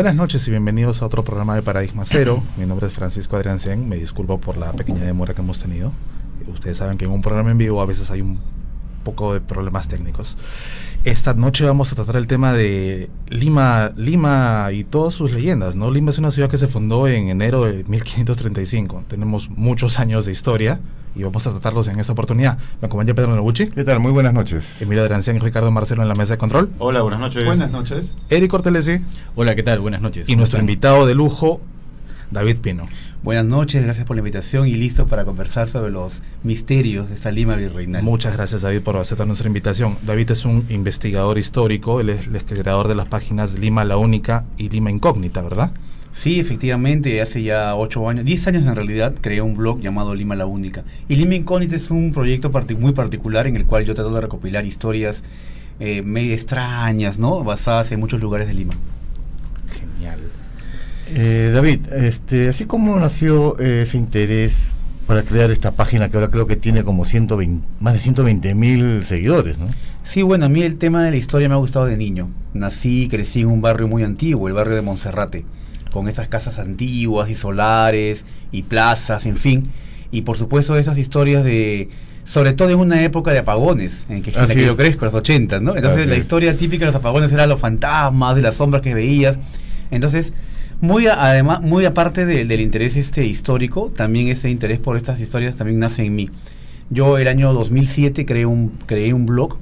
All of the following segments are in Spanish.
Buenas noches y bienvenidos a otro programa de Paradigma Cero. Mi nombre es Francisco Adrián Sen. Me disculpo por la pequeña demora que hemos tenido. Ustedes saben que en un programa en vivo a veces hay un poco de problemas técnicos. Esta noche vamos a tratar el tema de Lima, Lima y todas sus leyendas, ¿no? Lima es una ciudad que se fundó en enero de 1535. Tenemos muchos años de historia y vamos a tratarlos en esta oportunidad. Me acompaña Pedro Noguchi. ¿Qué tal? Muy buenas noches. Emilio Drancián y Ricardo Marcelo en la mesa de control. Hola, buenas noches. Buenas noches. Eric Cortelesi. Hola, ¿qué tal? Buenas noches. Y nuestro invitado de lujo, David Pino. Buenas noches, gracias por la invitación y listo para conversar sobre los misterios de esta Lima virreinal. Muchas gracias David por aceptar nuestra invitación. David es un investigador histórico, él es el creador de las páginas Lima la Única y Lima Incógnita, ¿verdad? Sí, efectivamente, hace ya ocho años, diez años en realidad, creé un blog llamado Lima la Única. Y Lima Incógnita es un proyecto muy particular en el cual yo trato de recopilar historias eh, medio extrañas, ¿no? Basadas en muchos lugares de Lima. Genial. Eh, David, este, así como nació eh, ese interés para crear esta página que ahora creo que tiene como 120, más de 120 mil seguidores, ¿no? Sí, bueno, a mí el tema de la historia me ha gustado de niño. Nací y crecí en un barrio muy antiguo, el barrio de Monserrate, con esas casas antiguas y solares y plazas, en fin. Y por supuesto esas historias de, sobre todo en una época de apagones, en, que, en la que yo crezco, los 80, ¿no? Entonces la historia típica de los apagones era los fantasmas, de las sombras que veías. Entonces muy además, muy aparte del interés este histórico, también ese interés por estas historias también nace en mí. Yo el año 2007 creé un, creé un blog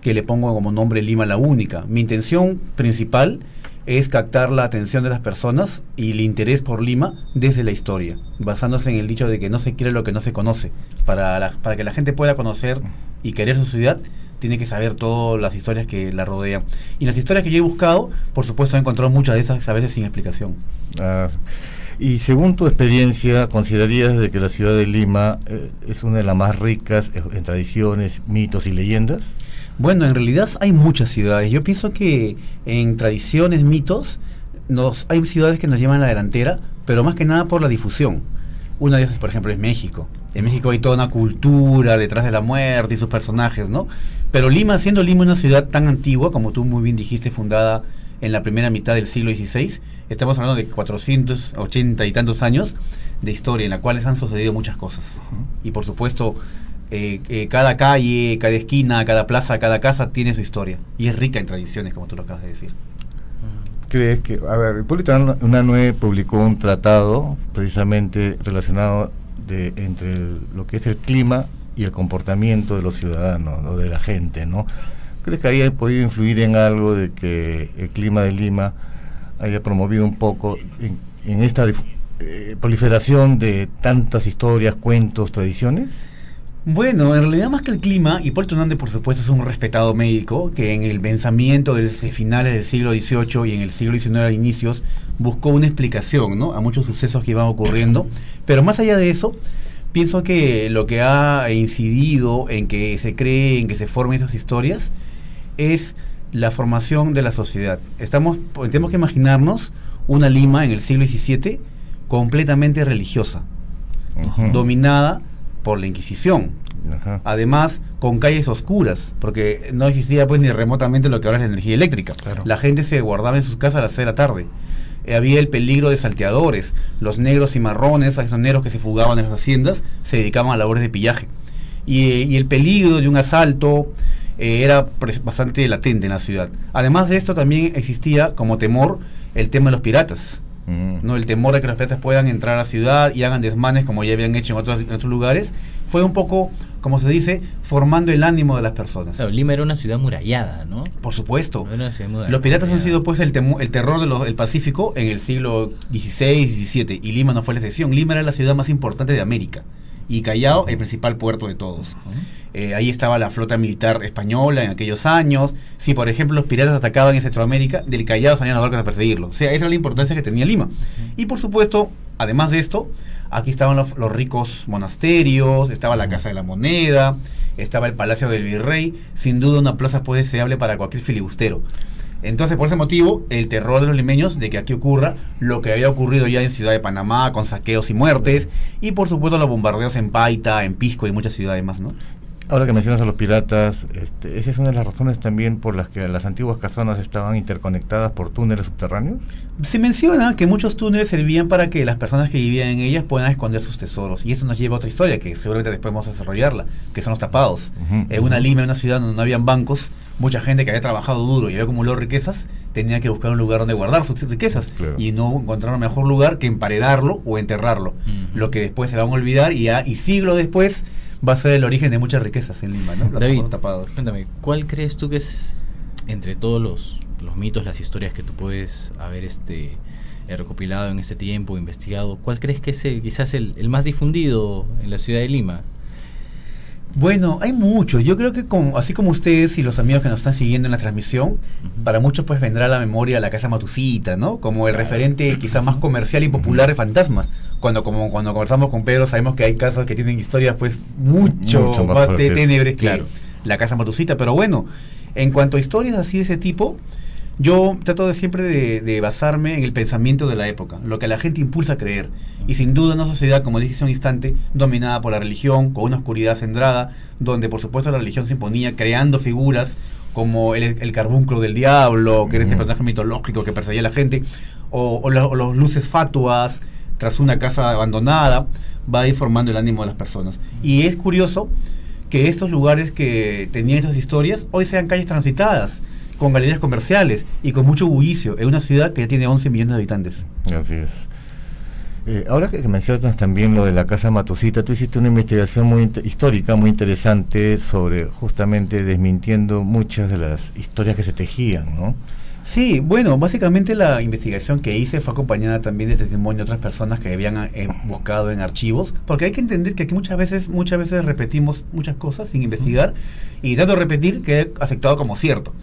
que le pongo como nombre Lima la Única. Mi intención principal es captar la atención de las personas y el interés por Lima desde la historia, basándose en el dicho de que no se quiere lo que no se conoce. Para, para que la gente pueda conocer y querer su ciudad, tiene que saber todas las historias que la rodean. Y las historias que yo he buscado, por supuesto, he encontrado muchas de esas a veces sin explicación. Ah, y según tu experiencia, ¿considerarías de que la ciudad de Lima eh, es una de las más ricas en tradiciones, mitos y leyendas? Bueno, en realidad hay muchas ciudades. Yo pienso que en tradiciones, mitos, nos, hay ciudades que nos llevan a la delantera, pero más que nada por la difusión. Una de esas, por ejemplo, es México. En México hay toda una cultura detrás de la muerte y sus personajes, ¿no? Pero Lima, siendo Lima una ciudad tan antigua, como tú muy bien dijiste, fundada en la primera mitad del siglo XVI, estamos hablando de 480 y tantos años de historia en la cual han sucedido muchas cosas. Y por supuesto, eh, eh, cada calle, cada esquina, cada plaza, cada casa tiene su historia. Y es rica en tradiciones, como tú lo acabas de decir. ¿Crees que, a ver, Hipólito Unanue publicó un tratado precisamente relacionado entre lo que es el clima y el comportamiento de los ciudadanos o de la gente, ¿no? ¿Crees que haya podido influir en algo de que el clima de Lima haya promovido un poco en, esta eh, proliferación de tantas historias, cuentos, tradiciones? Bueno, en realidad más que el clima, Hipólito Hernández por supuesto es un respetado médico que en el pensamiento desde finales del siglo XVIII y en el siglo XIX a inicios buscó una explicación ¿no? a muchos sucesos que iban ocurriendo, pero más allá de eso, pienso que lo que ha incidido en que se cree, en que se formen esas historias, es la formación de la sociedad. Estamos, tenemos que imaginarnos una Lima en el siglo XVII completamente religiosa, dominada por la Inquisición. Además, con calles oscuras, porque no existía pues ni remotamente lo que ahora es la energía eléctrica. La gente se guardaba en sus casas a las 6 de la tarde. Eh, había el peligro de salteadores. Los negros y marrones, esos negros que se fugaban en las haciendas, se dedicaban a labores de pillaje. Y, el peligro de un asalto eh, era bastante latente en la ciudad. Además de esto, también existía como temor el tema de los piratas. ¿No? El temor de que los piratas puedan entrar a la ciudad y hagan desmanes como ya habían hecho en otros, otros lugares, fue un poco, como se dice, formando el ánimo de las personas. Lima era una ciudad murallada, ¿no? Por supuesto. los piratas han sido pues el, el terror del Pacífico en el siglo XVI, XVII, y Lima no fue la excepción. Lima era la ciudad más importante de América y Callao el principal puerto de todos. Eh, ahí estaba la flota militar española en aquellos años. Si, por ejemplo, los piratas atacaban en Centroamérica, del Callao salían los barcos a perseguirlo. O sea, esa era la importancia que tenía Lima. Y, por supuesto, además de esto, aquí estaban los, ricos monasterios, estaba la Casa de la Moneda, estaba el Palacio del Virrey. Sin duda, una plaza puede deseable para cualquier filibustero. Entonces, por ese motivo, el terror de los limeños de que aquí ocurra lo que había ocurrido ya en Ciudad de Panamá, con saqueos y muertes, y por supuesto los bombardeos en Paita, en Pisco y muchas ciudades más, ¿no? Ahora que mencionas a los piratas, este, esa es una de las razones también por las que las antiguas casonas estaban interconectadas por túneles subterráneos. Se menciona que muchos túneles servían para que las personas que vivían en ellas puedan esconder sus tesoros. Y eso nos lleva a otra historia que seguramente después vamos a desarrollarla, que son los tapados. Ujú, En una. Lima, en una ciudad donde no habían bancos, mucha gente que había trabajado duro y había acumulado riquezas, tenía que buscar un lugar donde guardar sus riquezas. Claro. Y no encontraron mejor lugar que emparedarlo o enterrarlo. Lo que después se van a olvidar y, ya- y siglos después va a ser el origen de muchas riquezas en Lima, ¿no? Los David, tapados cuéntame, ¿cuál crees tú que es, entre todos los, los mitos, las historias que tú puedes haber este, eh, recopilado en este tiempo, investigado, cuál crees que es el- quizás el, el más difundido en la ciudad de Lima? Bueno, hay muchos. Yo creo que como, así como ustedes y los amigos que nos están siguiendo en la transmisión, para muchos pues vendrá a la memoria la casa Matucita, ¿no? Como el Claro. referente quizá más comercial y popular de fantasmas. Cuando como cuando conversamos con Pedro sabemos que hay casas que tienen historias pues mucho, Mucho más de tenebres que Claro. la casa Matucita. Pero bueno, en cuanto a historias así de ese tipo, yo trato de siempre de, de basarme en el pensamiento de la época, lo que la gente impulsa a creer. Y sin duda una sociedad, como dije hace un instante, dominada por la religión, con una oscuridad centrada, donde por supuesto la religión se imponía creando figuras como el, el carbunclo del diablo, que era este personaje mitológico que perseguía a la gente, o, o la- o los luces fatuas tras una casa abandonada, va a ir formando el ánimo de las personas. Y es curioso que estos lugares que tenían estas historias hoy sean calles transitadas, con galerías comerciales y con mucho bullicio, en una ciudad que ya tiene 11 millones de habitantes. Así es. Eh, ahora que mencionas también lo de la casa Matucita, tú hiciste una investigación muy histórica, muy interesante, sobre justamente desmintiendo muchas de las historias que se tejían, ¿no? Sí, bueno, básicamente la investigación que hice fue acompañada también del testimonio de otras personas que habían eh, buscado en archivos, porque hay que entender que aquí muchas veces, muchas veces repetimos muchas cosas sin investigar y tanto repetir que he aceptado como cierto.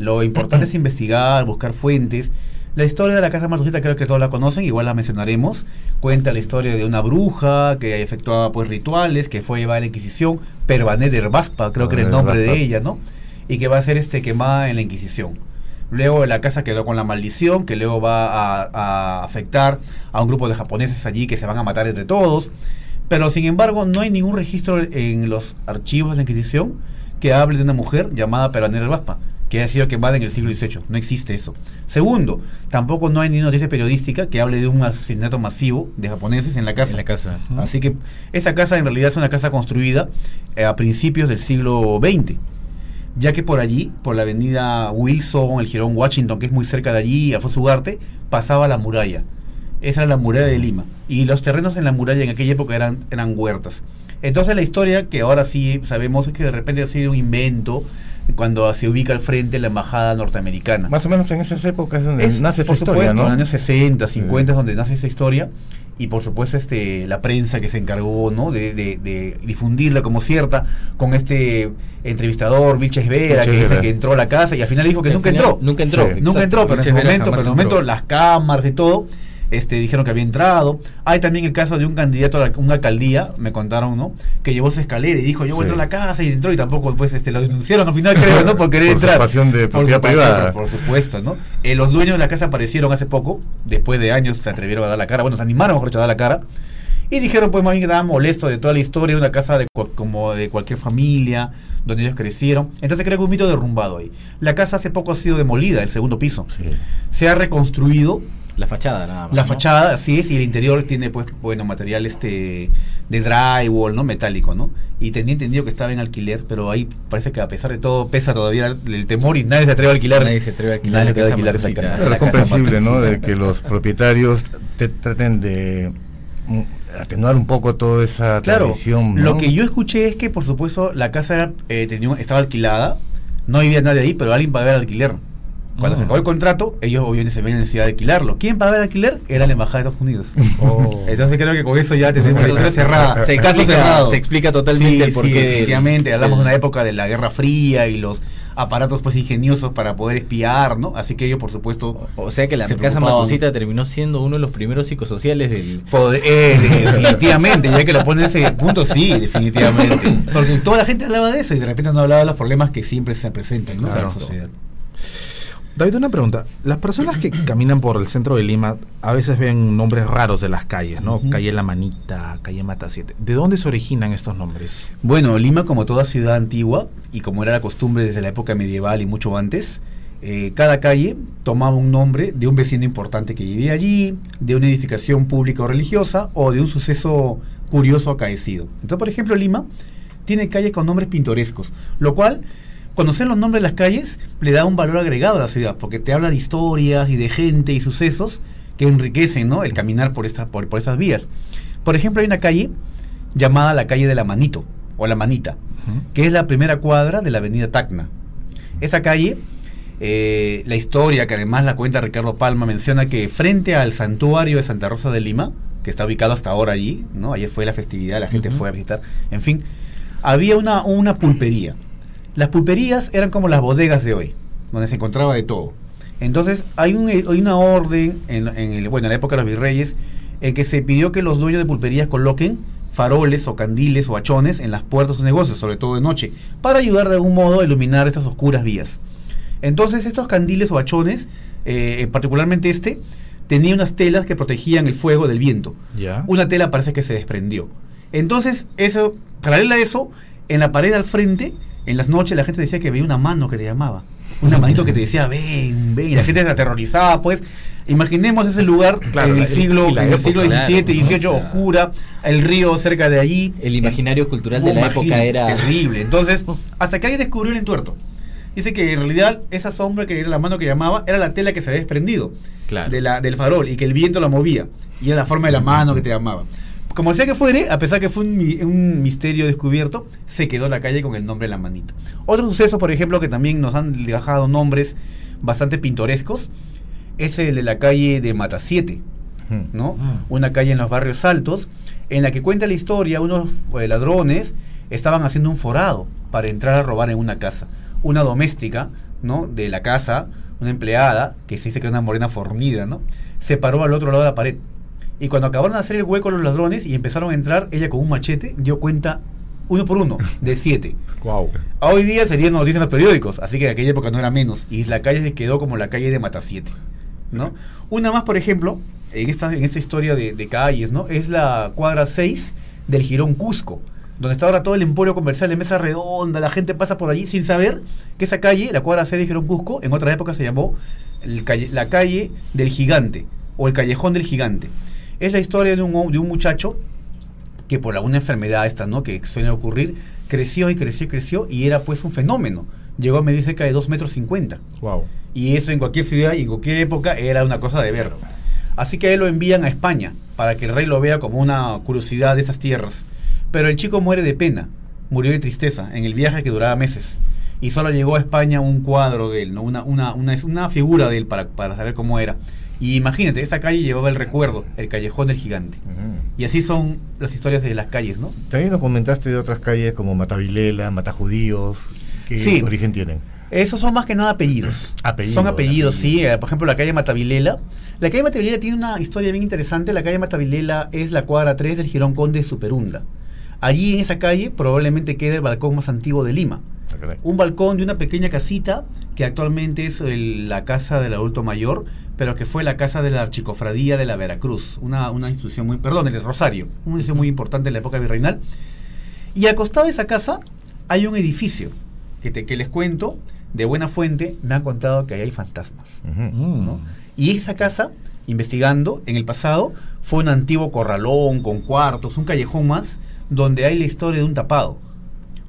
Lo importante es investigar, buscar fuentes. La historia de la casa Matucita creo que todos la conocen, igual la mencionaremos. Cuenta la historia de una bruja que efectuaba pues rituales, que fue llevada a la Inquisición, Pervané de Herbaspa, creo que era el nombre de Herbaspa. ella, ¿no? Y que va a ser este quemada en la Inquisición. Luego la casa quedó con la maldición, que luego va a, a afectar a un grupo de japoneses allí que se van a matar entre todos. Pero sin embargo, no hay ningún registro en los archivos de la Inquisición que hable de una mujer llamada Peranera Baspa, que haya sido quemada en el siglo XVIII. No existe eso. Segundo, tampoco no hay ni noticia periodística que hable de un asesinato masivo de japoneses en la casa. En la casa. Así que esa casa en realidad es una casa construida eh, a principios del siglo XX, ya que por allí, por la avenida Wilson, el Girón Washington, que es muy cerca de allí, Afonso Ugarte, pasaba la muralla. Esa era la muralla de Lima. Y los terrenos en la muralla en aquella época eran, eran huertas. Entonces la historia que ahora sí sabemos es que de repente ha sido un invento cuando se ubica al frente la embajada norteamericana. Más o menos en esas épocas es donde Es, nace esa historia, supuesto, ¿no? en los años 60, 50 Sí. es donde nace esa historia. Y por supuesto este la prensa que se encargó ¿no? de, de- de difundirla como cierta con este entrevistador, Vilches Vera, que dice que entró a la casa y al final dijo que nunca final entró. Nunca entró. Sí. Nunca entró, pero en ese momento, pero en ese momento las cámaras y todo este, dijeron que había entrado. Hay también el caso de un candidato a la- una alcaldía, me contaron, ¿no? Que llevó su escalera y dijo, yo voy a entrar a la casa y entró y tampoco pues este, lo denunciaron al final, creo, ¿no? Por querer Por entrar. de propiedad privada. Por supuesto, ¿no? Eh, los dueños de la casa aparecieron hace poco, después de años se atrevieron a dar la cara, bueno, se animaron mejor dicho, a dar la cara. Y dijeron, pues, más bien que molesto de toda la historia, una casa de como de cualquier familia, donde ellos crecieron. Entonces creo que un mito derrumbado ahí. La casa hace poco ha sido demolida, el segundo piso. Sí. Se ha reconstruido La fachada nada más. la ¿no? fachada, así es, y el interior tiene, pues, bueno, material este de drywall, ¿no? Metálico, ¿no? Y tenía entendido que estaba en alquiler, pero ahí parece que a pesar de todo pesa todavía el, temor y nadie se atreve a alquilar. Nadie se atreve a alquilar Nadie se atreve a alquilar esa Matucita. casa. Pero la es comprensible, ¿no? De que los propietarios te traten de mm, atenuar un poco toda esa Claro, tradición. ¿no? lo que yo escuché es que, por supuesto, la casa era, eh, tenía un- estaba alquilada, no vivía nadie ahí, pero alguien pagaba el alquiler. Cuando se acabó el contrato, ellos obviamente se ven en necesidad de alquilarlo. ¿Quién pagaba el alquiler? Era la embajada de Estados Unidos. Oh. Entonces creo que con eso ya tenemos la historia cerrada. Se explica, cerrado. se explica totalmente Sí, el porqué. sí, definitivamente. Hablamos de una época de la Guerra Fría y los aparatos pues ingeniosos para poder espiar, ¿no? Así que ellos, por supuesto, O sea que la se casa. Matucita terminó siendo uno de los primeros psicosociales del. Eh, definitivamente, ya que lo pone en ese punto, sí, definitivamente. Porque toda la gente hablaba de eso y de repente no hablaba de los problemas que siempre se presentan ¿no? en la sociedad. David, una pregunta. Las personas que caminan por el centro de Lima a veces ven nombres raros de las calles, ¿no? Calle La Manita, Calle Mata 7. ¿De dónde se originan estos nombres? Bueno, Lima, como toda ciudad antigua, y como era la costumbre desde la época medieval y mucho antes, eh, cada calle tomaba un nombre de un vecino importante que vivía allí, de una edificación pública o religiosa, o de un suceso curioso acaecido. Entonces, por ejemplo, Lima tiene calles con nombres pintorescos, lo cual, conocer los nombres de las calles le da un valor agregado a la ciudad, porque te habla de historias y de gente y sucesos que enriquecen ¿no? el caminar por, esta, por, por estas vías. Por ejemplo, hay una calle llamada la calle de la Manito, o la Manita, que es la primera cuadra de la avenida Tacna. Esa calle, eh, la historia que además la cuenta Ricardo Palma menciona que frente al santuario de Santa Rosa de Lima, que está ubicado hasta ahora allí, ¿no? Ayer fue la festividad, la gente fue a visitar, en fin, había una, una pulpería. Las pulperías eran como las bodegas de hoy, donde se encontraba de todo. Entonces, hay, un, hay una orden, en, en el, bueno, en la época de los virreyes, en que se pidió que los dueños de pulperías coloquen faroles o candiles o hachones en las puertas de sus negocios, sobre todo de noche, para ayudar de algún modo a iluminar estas oscuras vías. Entonces, estos candiles o hachones, eh, particularmente este, tenía unas telas que protegían el fuego del viento una tela parece que se desprendió. Entonces, eso, paralela a eso, en la pared al frente, en las noches la gente decía que veía una mano que te llamaba. Una manito que te decía, ven, ven. Y la gente se aterrorizaba, pues. Imaginemos ese lugar Claro, en el siglo, en el época, siglo claro, XVII, ¿no? XVIII, O sea, oscura, el río cerca de allí. El imaginario cultural de la época era terrible. Entonces, hasta que alguien descubrió el entuerto. Dice que en realidad esa sombra que era la mano que llamaba era la tela que se había desprendido Claro. de la, del farol y que el viento la movía. Y era la forma de la mano que te llamaba. Como sea que fuere, a pesar que fue un, mi- un misterio descubierto, se quedó la calle con el nombre de la manito. Otro suceso, por ejemplo, que también nos han dejado nombres bastante pintorescos, es el de la calle de Mata 7. Ujú. ¿no? Ah. Una calle en los barrios altos, en la que cuenta la historia, unos eh, ladrones estaban haciendo un forado para entrar a robar en una casa. Una doméstica, ¿no? De la casa, una empleada, que se dice que es una morena fornida, ¿no? Se paró al otro lado de la pared. Y cuando acabaron de hacer el hueco los ladrones y empezaron a entrar, ella con un machete dio cuenta uno por uno, de siete. Wow. Hoy día serían noticias en los periódicos, así que en aquella época no era menos. Y la calle se quedó como la calle de Matasiete. ¿no? Una más, por ejemplo, en esta, en esta historia de, de calles, ¿no? Es la cuadra 6 del Girón Cusco, donde está ahora todo el emporio comercial de mesa redonda, la gente pasa por allí sin saber que esa calle, la cuadra 6 del Girón Cusco, en otra época se llamó el calle- la calle del gigante o el callejón del gigante. Es la historia de un, de un muchacho que por alguna enfermedad esta, ¿no? Que suele ocurrir, creció y creció y creció y era pues un fenómeno. Llegó a medir cerca de 2 metros 50. Wow. Y eso en cualquier ciudad y en cualquier época era una cosa de ver. Así que él lo envían a España para que el rey lo vea como una curiosidad de esas tierras. Pero el chico muere de pena, murió de tristeza en el viaje que duraba meses. Y solo llegó a España un cuadro de él, ¿no? una, una, una, una figura de él para, para saber cómo era. Y imagínate, esa calle llevaba el recuerdo, el callejón del gigante. Ujú. Y así son las historias de las calles, ¿no? También nos comentaste de otras calles como Matavilela, Matajudíos. ¿Qué Sí. origen tienen? Esos son más que nada apellidos. Apellidos, Son apellidos, sí. apellidos. Eh, Por ejemplo, la calle Matavilela. La calle Matavilela tiene una historia bien interesante. La calle Matavilela es la cuadra 3 del Girón Conde de Superunda. Allí en esa calle probablemente queda el balcón más antiguo de Lima. Ah. Un balcón de una pequeña casita que actualmente es el- la casa del adulto mayor, pero que fue la casa de la Archicofradía de la Veracruz, una, una institución muy, perdón, el Rosario, una institución muy importante en la época virreinal. Y al costado de esa casa hay un edificio que, te, que les cuento, de buena fuente, me han contado que ahí hay fantasmas. Ujú. Mm. ¿no? Y esa casa, investigando en el pasado, fue un antiguo corralón con cuartos, un callejón más, donde hay la historia de un tapado.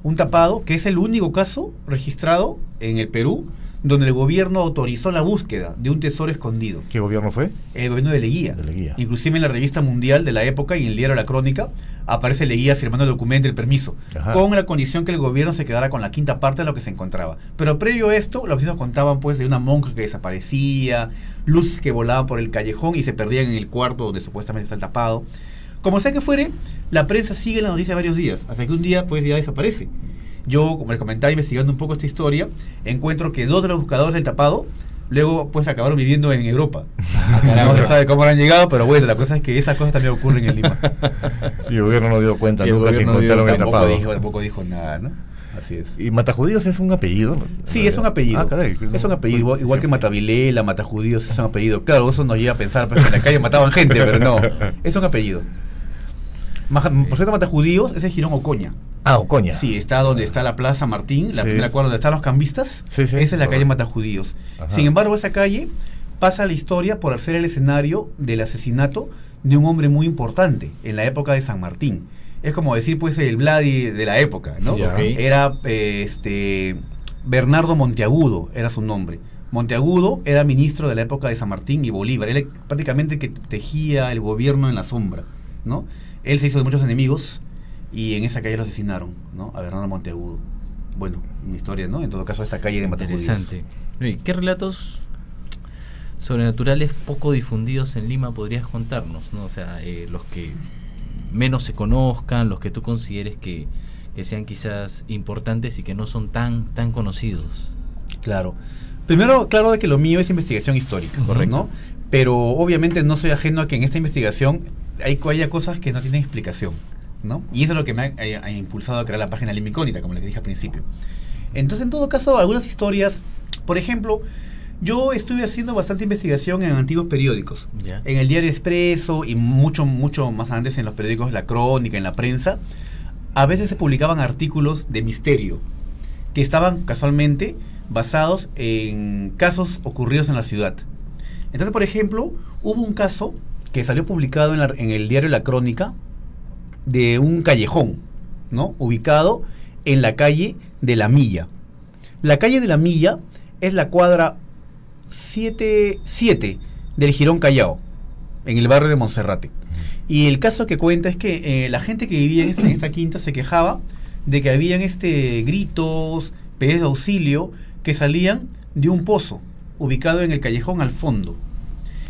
Un tapado que es el único caso registrado en el Perú donde el gobierno autorizó la búsqueda de un tesoro escondido. ¿Qué gobierno fue? El gobierno de Leguía. De Leguía. Inclusive en la revista mundial de la época y en el diario La Crónica aparece Leguía firmando el documento, el permiso, Ajá. con la condición que el gobierno se quedara con la quinta parte de lo que se encontraba. Pero previo a esto, los vecinos contaban pues de una monja que desaparecía, luces que volaban por el callejón y se perdían en el cuarto donde supuestamente está el tapado. Como sea que fuere, la prensa sigue la noticia varios días, hasta que un día pues ya desaparece. Yo, como les comentaba, investigando un poco esta historia, encuentro que dos de los buscadores del tapado luego pues acabaron viviendo en Europa. no se sabe cómo han llegado, pero bueno, la cosa es que esas cosas también ocurren en Lima. Y el gobierno no dio cuenta, el nunca se encontraron el tampoco, tapado. dijo, tampoco dijo nada, ¿no? Así es. ¿Y Matajudíos es un apellido? Sí, es un apellido. Ah, caray. es un apellido, igual, igual que. Matavilela, Matajudíos, es un apellido. Claro, eso nos lleva a pensar pues, que en la calle mataban gente, pero no. Es un apellido. Maja- Por cierto, Matajudíos es el Girón Ocoña. Ah, Ocoña. Sí, está donde está la Plaza Martín, la Sí. primera cuadra donde están los cambistas. Sí, sí. Esa es la calle. Matajudíos. Ajá. Sin embargo, esa calle pasa la historia por ser el escenario del asesinato de un hombre muy importante en la época de San Martín. Es como decir, pues, el Vladi de la época, ¿no? Era eh, este Bernardo Monteagudo, era su nombre. Monteagudo era ministro de la época de San Martín y Bolívar. Él prácticamente que tejía el gobierno en la sombra, ¿no? Él se hizo de muchos enemigos y en esa calle lo asesinaron, ¿no? A Bernardo Monteagudo. Bueno, una historia, ¿no? En todo caso, esta calle de Matajudíos. Interesante. Oye, ¿Qué relatos sobrenaturales poco difundidos en Lima podrías contarnos? ¿no? O sea, eh, los que menos se conozcan, los que tú consideres que, que sean quizás importantes y que no son tan, tan conocidos. Claro. Primero, claro de que lo mío es investigación histórica, Correcto. ¿no? Pero obviamente no soy ajeno a que en esta investigación hay, haya cosas que no tienen explicación, ¿no? Y eso es lo que me ha, ha- ha impulsado a crear la página Lima Incógnita, como les dije al principio. Entonces, en todo caso, algunas historias, por ejemplo, yo estuve haciendo bastante investigación en antiguos periódicos. ¿Ya? En el Diario Expreso y mucho, mucho más antes en los periódicos La Crónica, en la prensa, a veces se publicaban artículos de misterio que estaban casualmente basados en casos ocurridos en la ciudad. Entonces, por ejemplo, hubo un caso que salió publicado en, la- en el diario La Crónica de un callejón, ¿no? Ubicado en la calle de la Milla. La calle de la Milla es la cuadra 7, 7 del Girón Callao, en el barrio de Monserrate. Y el caso que cuenta es que eh, la gente que vivía en esta, en esta quinta se quejaba de que habían este gritos, pedidos de auxilio que salían de un pozo ubicado en el callejón al fondo.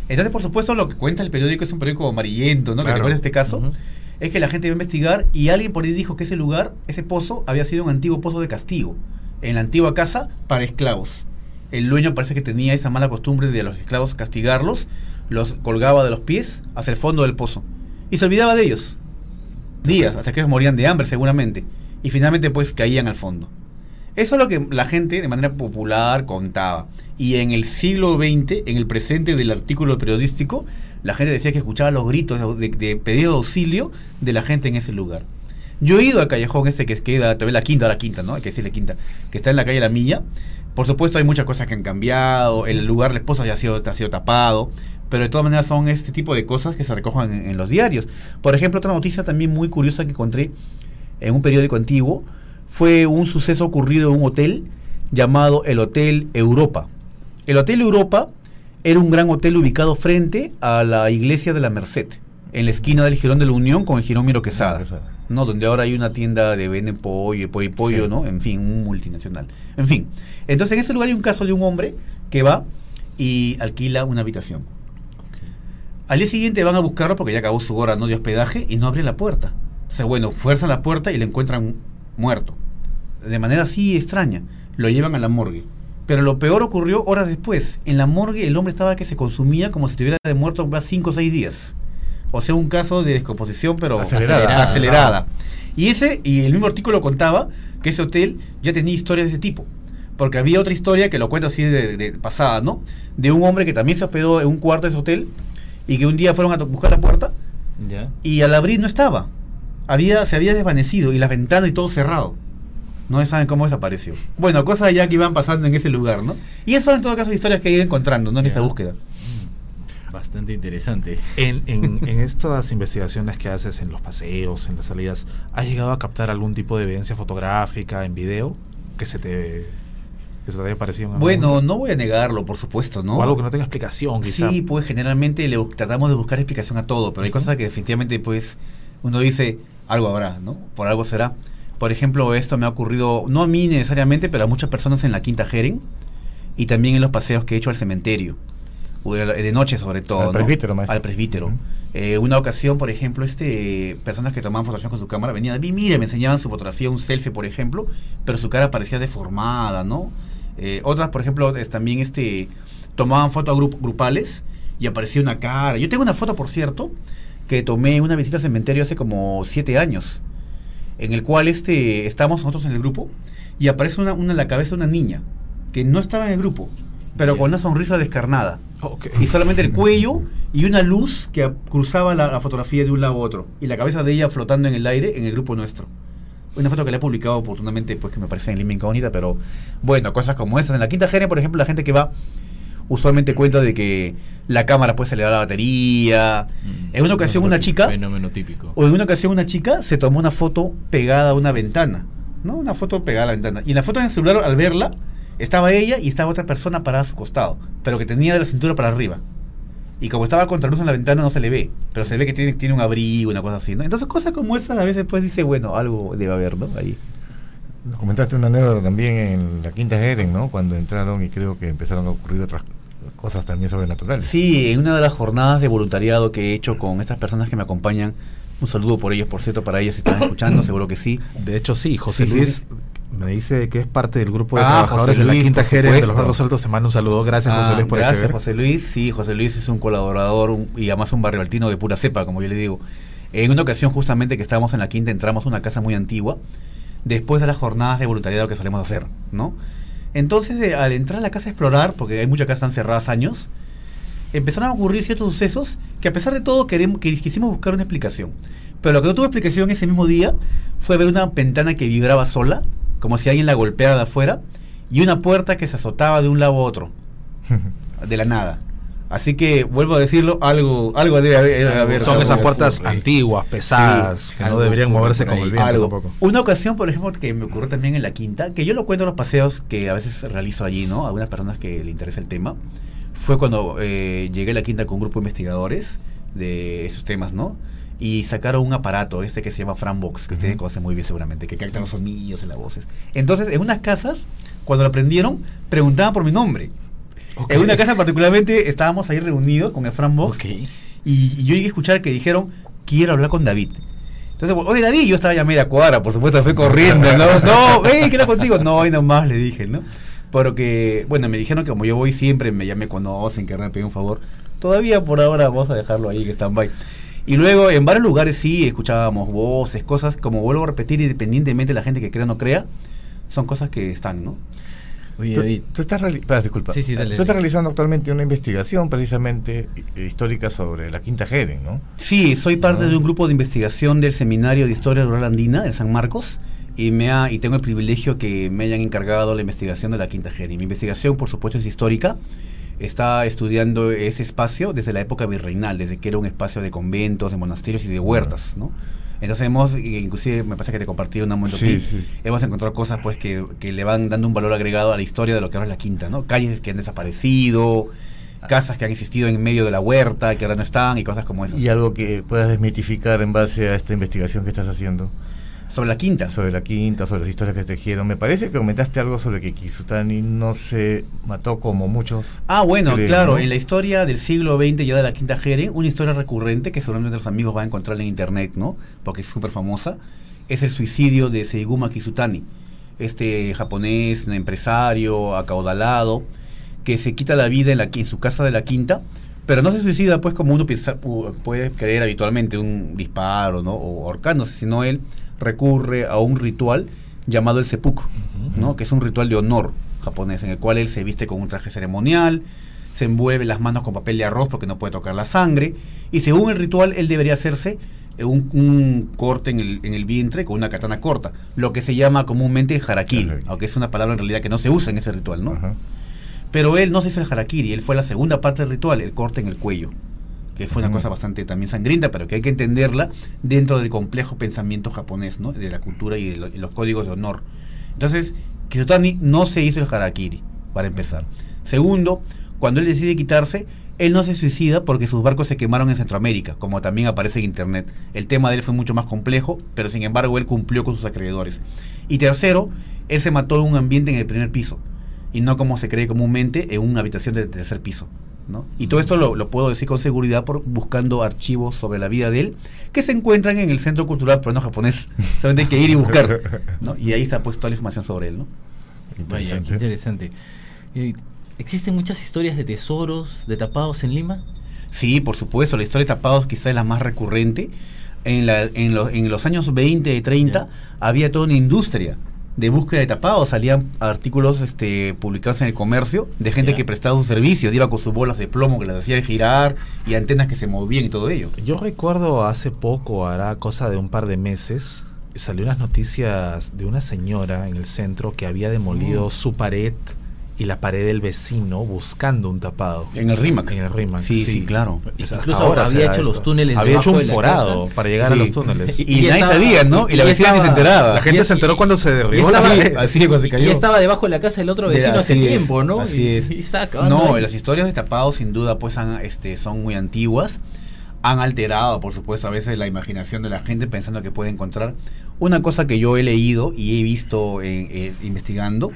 Entonces, por supuesto, lo que cuenta el periódico es un periódico amarillento, ¿no? Que Claro. recuerda este caso. Es que la gente iba a investigar y alguien por ahí dijo que ese lugar, ese pozo, había sido un antiguo pozo de castigo. En la antigua casa para esclavos. El dueño parece que tenía esa mala costumbre de a los esclavos castigarlos, los colgaba de los pies hacia el fondo del pozo. Y se olvidaba de ellos. Días, hasta que ellos morían de hambre seguramente. Y finalmente pues caían al fondo. Eso es lo que la gente de manera popular contaba. Y en el siglo XX, en el presente del artículo periodístico, la gente decía que escuchaba los gritos de, de pedido de auxilio de la gente en ese lugar. Yo he ido al callejón ese que queda, la quinta, la quinta, ¿no? Hay que decir la quinta, que está en la calle La Milla. Por supuesto hay muchas cosas que han cambiado, el lugar, la esposa ya ha sido, ha sido tapado, pero de todas maneras son este tipo de cosas que se recojan en los diarios. Por ejemplo, otra noticia también muy curiosa que encontré en un periódico antiguo fue un suceso ocurrido en un hotel llamado el Hotel Europa. El Hotel Europa era un gran hotel ubicado frente a la iglesia de la Merced, en la esquina del Girón de la Unión con el Girón Miro Quesada, ¿no? Donde ahora hay una tienda de venden pollo, pollo y pollo, Sí. ¿no? En fin, un multinacional. En fin, entonces en ese lugar hay un caso de un hombre que va y alquila una habitación. Al día siguiente van a buscarlo porque ya acabó su hora ¿no? de hospedaje y no abren la puerta. Entonces, bueno, fuerzan la puerta y lo encuentran muerto. De manera así extraña. Lo llevan a la morgue. Pero lo peor ocurrió horas después. En la morgue el hombre estaba que se consumía como si estuviera de muerto más 5 o 6 días. O sea, un caso de descomposición, pero Acelerada. acelerada. Y ese, y el mismo artículo contaba que ese hotel ya tenía historias de ese tipo. Porque había otra historia que lo cuenta así de, de pasada, ¿no? De un hombre que también se hospedó en un cuarto de ese hotel y que un día fueron a buscar la puerta y al abrir no estaba. Había, se había desvanecido y las ventanas y todo cerrado. No saben cómo desapareció. Bueno, cosas ya que iban pasando en ese lugar, ¿no? Y eso en todo caso historias que he ido encontrando, ¿no? En Ya. esa búsqueda. Bastante interesante. En, en- en estas investigaciones que haces en los paseos, en las salidas, ¿has llegado a captar algún tipo de evidencia fotográfica en video que se te, que se te haya parecido? Bueno, momento? no voy a negarlo, por supuesto, ¿no? O algo que no tenga explicación, quizá. Sí, pues generalmente le tratamos de buscar explicación a todo, pero hay cosas que definitivamente pues uno dice, algo habrá, ¿no? Por algo será. Por ejemplo, esto me ha ocurrido, no a mí necesariamente, pero a muchas personas en la Quinta Jeren y también en los paseos que he hecho al cementerio, de, noche sobre todo. Al ¿no? presbítero, maestro. Al presbítero. Eh, una ocasión, por ejemplo, este personas que tomaban fotografías con su cámara venían, "Vi, mira, me enseñaban su fotografía, un selfie, por ejemplo, pero su cara parecía deformada, ¿no? Eh, otras, por ejemplo, es también este tomaban fotos grup- grupales y aparecía una cara. Yo tengo una foto, por cierto, que tomé una visita al cementerio hace como siete años, en el cual este, estábamos nosotros en el grupo y aparece una, una, la cabeza de una niña que no estaba en el grupo, pero con una sonrisa descarnada. Y solamente el cuello y una luz que cruzaba la, la, fotografía de un lado a otro. Y la cabeza de ella flotando en el aire en el grupo nuestro. Una foto que le he publicado oportunamente, pues que me parece en Lima incógnita, pero bueno, cosas como esas. En la quinta genia, por ejemplo, la gente que va usualmente cuenta de que la cámara se le da la batería. Mm. En una ocasión una chica... Fenómeno típico. O en una ocasión una chica se tomó una foto pegada a una ventana. ¿No? Una foto pegada a la ventana. Y en la foto en el celular, al verla, estaba ella y estaba otra persona parada a su costado, pero que tenía de la cintura para arriba. Y como estaba contra luz en la ventana no se le ve, pero se ve que tiene, tiene un abrigo, una cosa así, ¿no? Entonces cosas como esas a veces pues dice, bueno, algo debe haber, ¿no? Ahí. Nos comentaste una anécdota también en la Quinta Eren, ¿no? Cuando entraron y creo que empezaron a ocurrir otras cosas también sobrenaturales. Sí, en una de las jornadas de voluntariado que he hecho con estas personas que me acompañan, un saludo por ellos, por cierto, para ellos si están escuchando, seguro que sí. De hecho, sí, José Sí, Luis sí. me dice que es parte del grupo de Ah, trabajadores José de la Luis, Quinta Jerez de los. Barrios Altos. Te mando un saludo. Gracias, José Ah, Luis, por gracias, este José Luis. Sí, José Luis es un colaborador un- y además un barrio altino de pura cepa, como yo le digo. En una ocasión, justamente que estábamos en la quinta, entramos a una casa muy antigua, después de las jornadas de voluntariado que solemos hacer, ¿no? Entonces, eh, al entrar a la casa a explorar, porque hay muchas casas que están cerradas años, empezaron a ocurrir ciertos sucesos que a pesar de todo queremos, que quisimos buscar una explicación. Pero lo que no tuvo explicación ese mismo día fue ver una ventana que vibraba sola, como si alguien la golpeara de afuera, y una puerta que se azotaba de un lado a otro, de la nada. Así que, vuelvo a decirlo, algo, algo debe haber. debe haber- Son algo esas puertas antiguas, pesadas, que no deberían moverse con el viento Algo. tampoco. Una ocasión, por ejemplo, que me ocurrió también en la quinta, que yo lo cuento en los paseos que a veces realizo allí, ¿no? A algunas personas que le interesa el tema, fue cuando eh, llegué a la quinta con un grupo de investigadores de esos temas, ¿no? Y sacaron un aparato, este que se llama Frambox, que ustedes conocen muy bien seguramente, que capta los sonidos y las voces. Entonces, en unas casas, cuando lo aprendieron, preguntaban por mi nombre. En una casa particularmente estábamos ahí reunidos con el Frambox Ok. y, y yo llegué a escuchar que dijeron, quiero hablar con David. Entonces, oye David, yo estaba ya media cuadra, por supuesto, fui corriendo, ¿no? No, hey, quiero contigo. No, ahí nomás le dije, ¿no? Pero que, bueno, me dijeron que como yo voy siempre, me, ya me conocen, que me piden un favor. Todavía por ahora vamos a dejarlo ahí, que están by. Y luego en varios lugares sí escuchábamos voces, cosas, como vuelvo a repetir, independientemente de la gente que crea o no crea, son cosas que están, ¿no? Oye, Tú, David. tú estás, espera, disculpa. Sí, sí, dale, tú estás dale. realizando actualmente una investigación precisamente eh, histórica sobre la Quinta Jeren, ¿no? Sí, soy parte Ah. de un grupo de investigación del Seminario de Historia Rural Andina de San Marcos y me ha, y tengo el privilegio que me hayan encargado la investigación de la Quinta Geri. Mi investigación, por supuesto, es histórica. Está estudiando ese espacio desde la época virreinal, desde que era un espacio de conventos, de monasterios y de huertas, ¿no? Entonces hemos, inclusive me pasa que te compartí un momento Sí, sí. hemos encontrado cosas pues que, que le van dando un valor agregado a la historia de lo que ahora es la quinta, ¿no? Calles que han desaparecido, casas que han existido en medio de la huerta, que ahora no están, y cosas como esas. Y algo que puedas desmitificar en base a esta investigación que estás haciendo Sobre la quinta. sobre la quinta, sobre las historias que tejieron. Me parece que comentaste algo sobre que Kisutani no se mató como muchos. Ah, bueno, creen, claro, ¿no? en la historia del siglo XX ya de la Quinta Jere, una historia recurrente que seguramente los amigos van a encontrar en internet, ¿no? Porque es súper famosa, es el suicidio de Seiguma Kisutani, este japonés, empresario, acaudalado, que se quita la vida en, la, en su casa de la Quinta, pero no se suicida pues como uno piensa, pu- puede creer habitualmente, un disparo, ¿no? O ahorcándose, sino él recurre a un ritual llamado el seppuku, ¿no? Que es un ritual de honor japonés, en el cual él se viste con un traje ceremonial, se envuelve las manos con papel de arroz porque no puede tocar la sangre, y según el ritual él debería hacerse un, un corte en el, en el vientre con una katana corta, lo que se llama comúnmente harakiri, aunque es una palabra en realidad que no se usa en ese ritual, ¿no? Ajá. Pero él no se hizo el harakiri, él fue la segunda parte del ritual, el corte en el cuello, que fue una cosa bastante también sangrienta, pero que hay que entenderla dentro del complejo pensamiento japonés, ¿no? De la cultura y de lo- los códigos de honor. Entonces, Kisutani no se hizo el harakiri, para empezar. Segundo, cuando él decide quitarse, él no se suicida porque sus barcos se quemaron en Centroamérica, como también aparece en internet. El tema de él fue mucho más complejo, pero sin embargo él cumplió con sus acreedores. Y tercero, él se mató en un ambiente en el primer piso y no como se cree comúnmente en una habitación de tercer piso. ¿No? Y todo esto lo, lo puedo decir con seguridad por buscando archivos sobre la vida de él que se encuentran en el Centro Cultural Peruano Japonés. Solamente hay que ir y buscar. ¿no? Y ahí está pues toda la información sobre él. ¿no? Vaya, Interesante. qué interesante. Eh, ¿Existen muchas historias de tesoros, de tapados en Lima? Sí, por supuesto, la historia de tapados quizá es la más recurrente. En, la, en, lo- en los años 20 y 30 Ya. había toda una industria de búsqueda de tapados. Salían artículos este, publicados en el comercio de gente que prestaba sus servicios. Iba con sus bolas de plomo que las hacía girar y antenas que se movían y todo ello. Yo recuerdo hace poco, hará cosa de un par de meses, salió unas noticias de una señora en el centro que había demolido Mm. su pared y la pared del vecino buscando un tapado. En el RIMAC. En el RIMAC. Sí, sí, claro. Es hasta Incluso ahora había hecho los túneles Había hecho un la forado casa. para llegar a los túneles. Y, ya nadie estaba- sabía, ¿no? Y, y la vecina ni se enteraba. La gente Y- se enteró y- cuando se derribó y la estaba- pared. Así es, cuando se Y cayó. estaba debajo de la casa del otro De- vecino hace es, tiempo, ¿no? así y, es. y estaba acabando No, ahí. las historias de tapados sin duda pues han, este, son muy antiguas. Han alterado, por supuesto, a veces la imaginación de la gente pensando que puede encontrar. Una cosa que yo he leído y he visto en- eh, investigando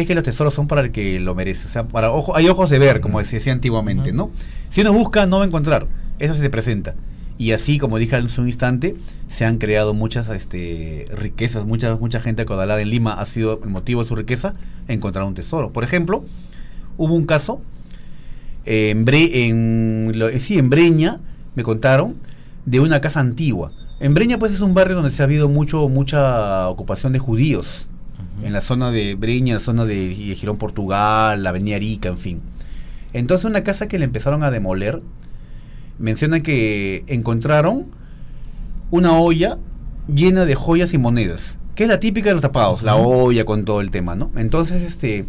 es que los tesoros son para el que lo merece. O sea, para ojo, hay ojos de ver, como se decía antiguamente, ¿no? Si uno busca, no va a encontrar. Eso se presenta. Y así, como dije hace un instante, se han creado muchas este, riquezas. Mucha, mucha gente acodalada en Lima ha sido el motivo de su riqueza encontrar un tesoro. Por ejemplo, hubo un caso eh, en, Bre- en, lo- eh, sí, en Breña, me contaron, de una casa antigua. En Breña, pues, es un barrio donde se ha habido mucho, mucha ocupación de judíos. En la zona de Breña, la zona de, de Girón, Portugal, la Avenida Arica, en fin. Entonces, una casa que le empezaron a demoler, mencionan que encontraron una olla llena de joyas y monedas, que es la típica de los tapados, la olla con todo el tema, ¿no? Entonces, este,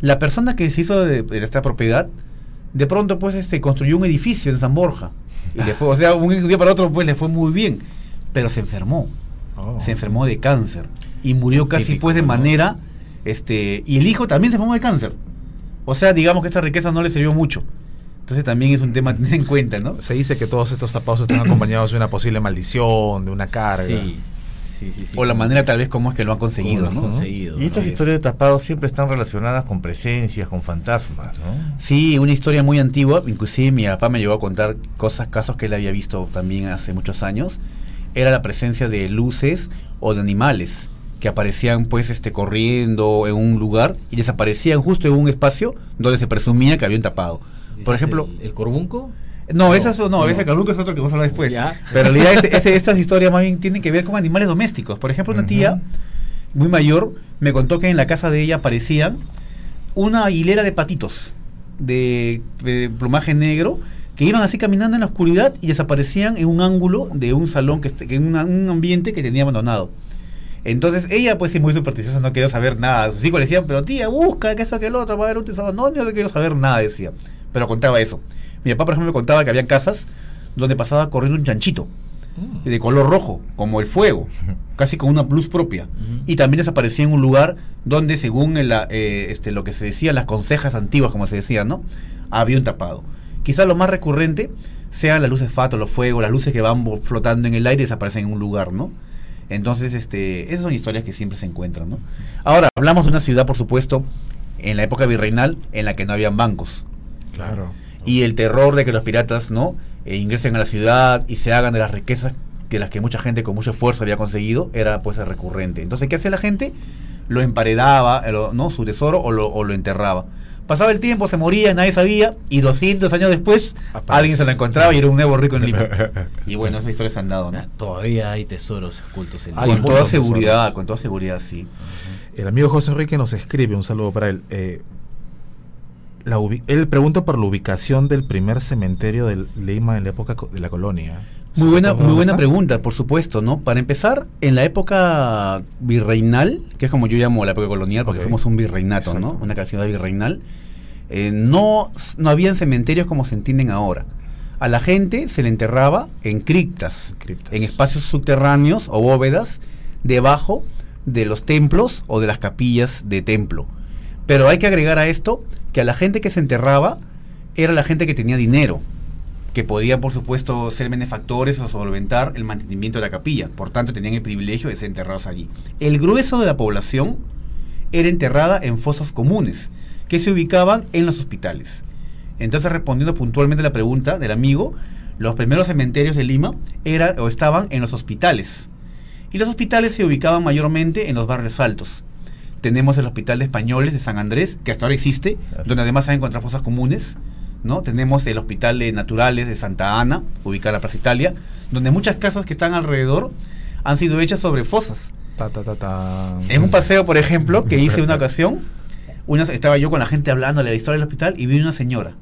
la persona que se hizo de, de esta propiedad, de pronto, pues, este, construyó un edificio en San Borja. Y le fue, o sea, un día para otro, pues, le fue muy bien, pero se enfermó Oh. se enfermó de cáncer y murió casi Típico, pues de ¿no? manera este y el hijo también se enfermó de cáncer o sea digamos que esta riqueza no le sirvió mucho entonces también es un tema a tener en cuenta no Se dice que todos estos tapados están acompañados de una posible maldición, de una carga. Sí, sí, sí. sí. o la manera tal vez como es que lo han conseguido no conseguido. Y estas historias de tapados siempre están relacionadas con presencias, con fantasmas, ¿no? Sí, una historia muy antigua, inclusive mi papá me llegó a contar cosas, casos que él había visto también hace muchos años, era la presencia de luces o de animales que aparecían pues este corriendo en un lugar y desaparecían justo en un espacio donde se presumía que había un tapado. Por ¿Es ejemplo, ¿El, el corbunco? no, no, esas son- no, no. ese caluco es otro que vamos a hablar después. Ya. Pero en realidad estas historias más bien tienen que ver con animales domésticos. Por ejemplo, una tía muy mayor me contó que en la casa de ella aparecían una hilera de patitos de, de plumaje negro que iban así caminando en la oscuridad y desaparecían en un ángulo de un salón, que, en un ambiente que tenía abandonado. Entonces ella, pues sí, muy supersticiosa, no quería saber nada. Sus hijos le decían, pero tía, busca, que eso, que el otro, va a haber un tesoro. No, yo no quiero saber nada, decía. Pero contaba eso. Mi papá, por ejemplo, contaba que había casas donde pasaba corriendo un chanchito Mm. de color rojo, como el fuego, casi con una luz propia. Y también desaparecía en un lugar donde, según el, eh, este, lo que se decía, las consejas antiguas, como se decía, ¿no? Había un tapado. Quizá lo más recurrente sean las luces fato, los fuegos, las luces que van flotando en el aire y desaparecen en un lugar, ¿no? Entonces, este, esas son historias que siempre se encuentran, ¿no? Ahora, hablamos de una ciudad, por supuesto, en la época virreinal, en la que no habían bancos. Claro. y el terror de que los piratas no Eh, ingresen a la ciudad y se hagan de las riquezas de las que mucha gente con mucho esfuerzo había conseguido era pues recurrente. Entonces qué hacía la gente lo emparedaba eh, lo- no su tesoro o lo, o lo enterraba pasaba el tiempo se moría nadie sabía y 200 años después Aparece. alguien se lo encontraba y era un nuevo rico en Lima y bueno esas historias se han dado ¿no? Todavía hay tesoros ocultos en Hay con toda tesoros. seguridad con toda seguridad sí El amigo José Enrique nos escribe, un saludo para él. eh, la él pregunta por la ubicación del primer cementerio de Lima en la época de la colonia. Muy buena, ¿Se muy buena pregunta, por supuesto, ¿no? Para empezar, en la época virreinal, que es como yo llamo la época colonial, porque fuimos un virreinato, ¿no? Una ciudad virreinal, eh, no, no habían cementerios como se entienden ahora. A la gente se le enterraba en criptas, Criptas. en espacios subterráneos o bóvedas, debajo de los templos o de las capillas de templo. Pero hay que agregar a esto que a la gente que se enterraba era la gente que tenía dinero, que podían, por supuesto, ser benefactores o solventar el mantenimiento de la capilla. Por tanto, tenían el privilegio de ser enterrados allí. El grueso de la población era enterrada en fosas comunes, que se ubicaban en los hospitales. Entonces, respondiendo puntualmente a la pregunta del amigo, los primeros cementerios de Lima eran o estaban en los hospitales. Y los hospitales se ubicaban mayormente en los barrios altos. Tenemos el Hospital de Españoles de San Andrés, que hasta ahora existe, donde además se han encontrado fosas comunes, ¿no? Tenemos el Hospital de Naturales de Santa Ana, ubicado en la Plaza Italia, donde muchas casas que están alrededor han sido hechas sobre fosas. Ta, ta, ta, ta. En un paseo, por ejemplo, que hice una ocasión, una, estaba yo con la gente hablando de la historia del hospital y vi una señora,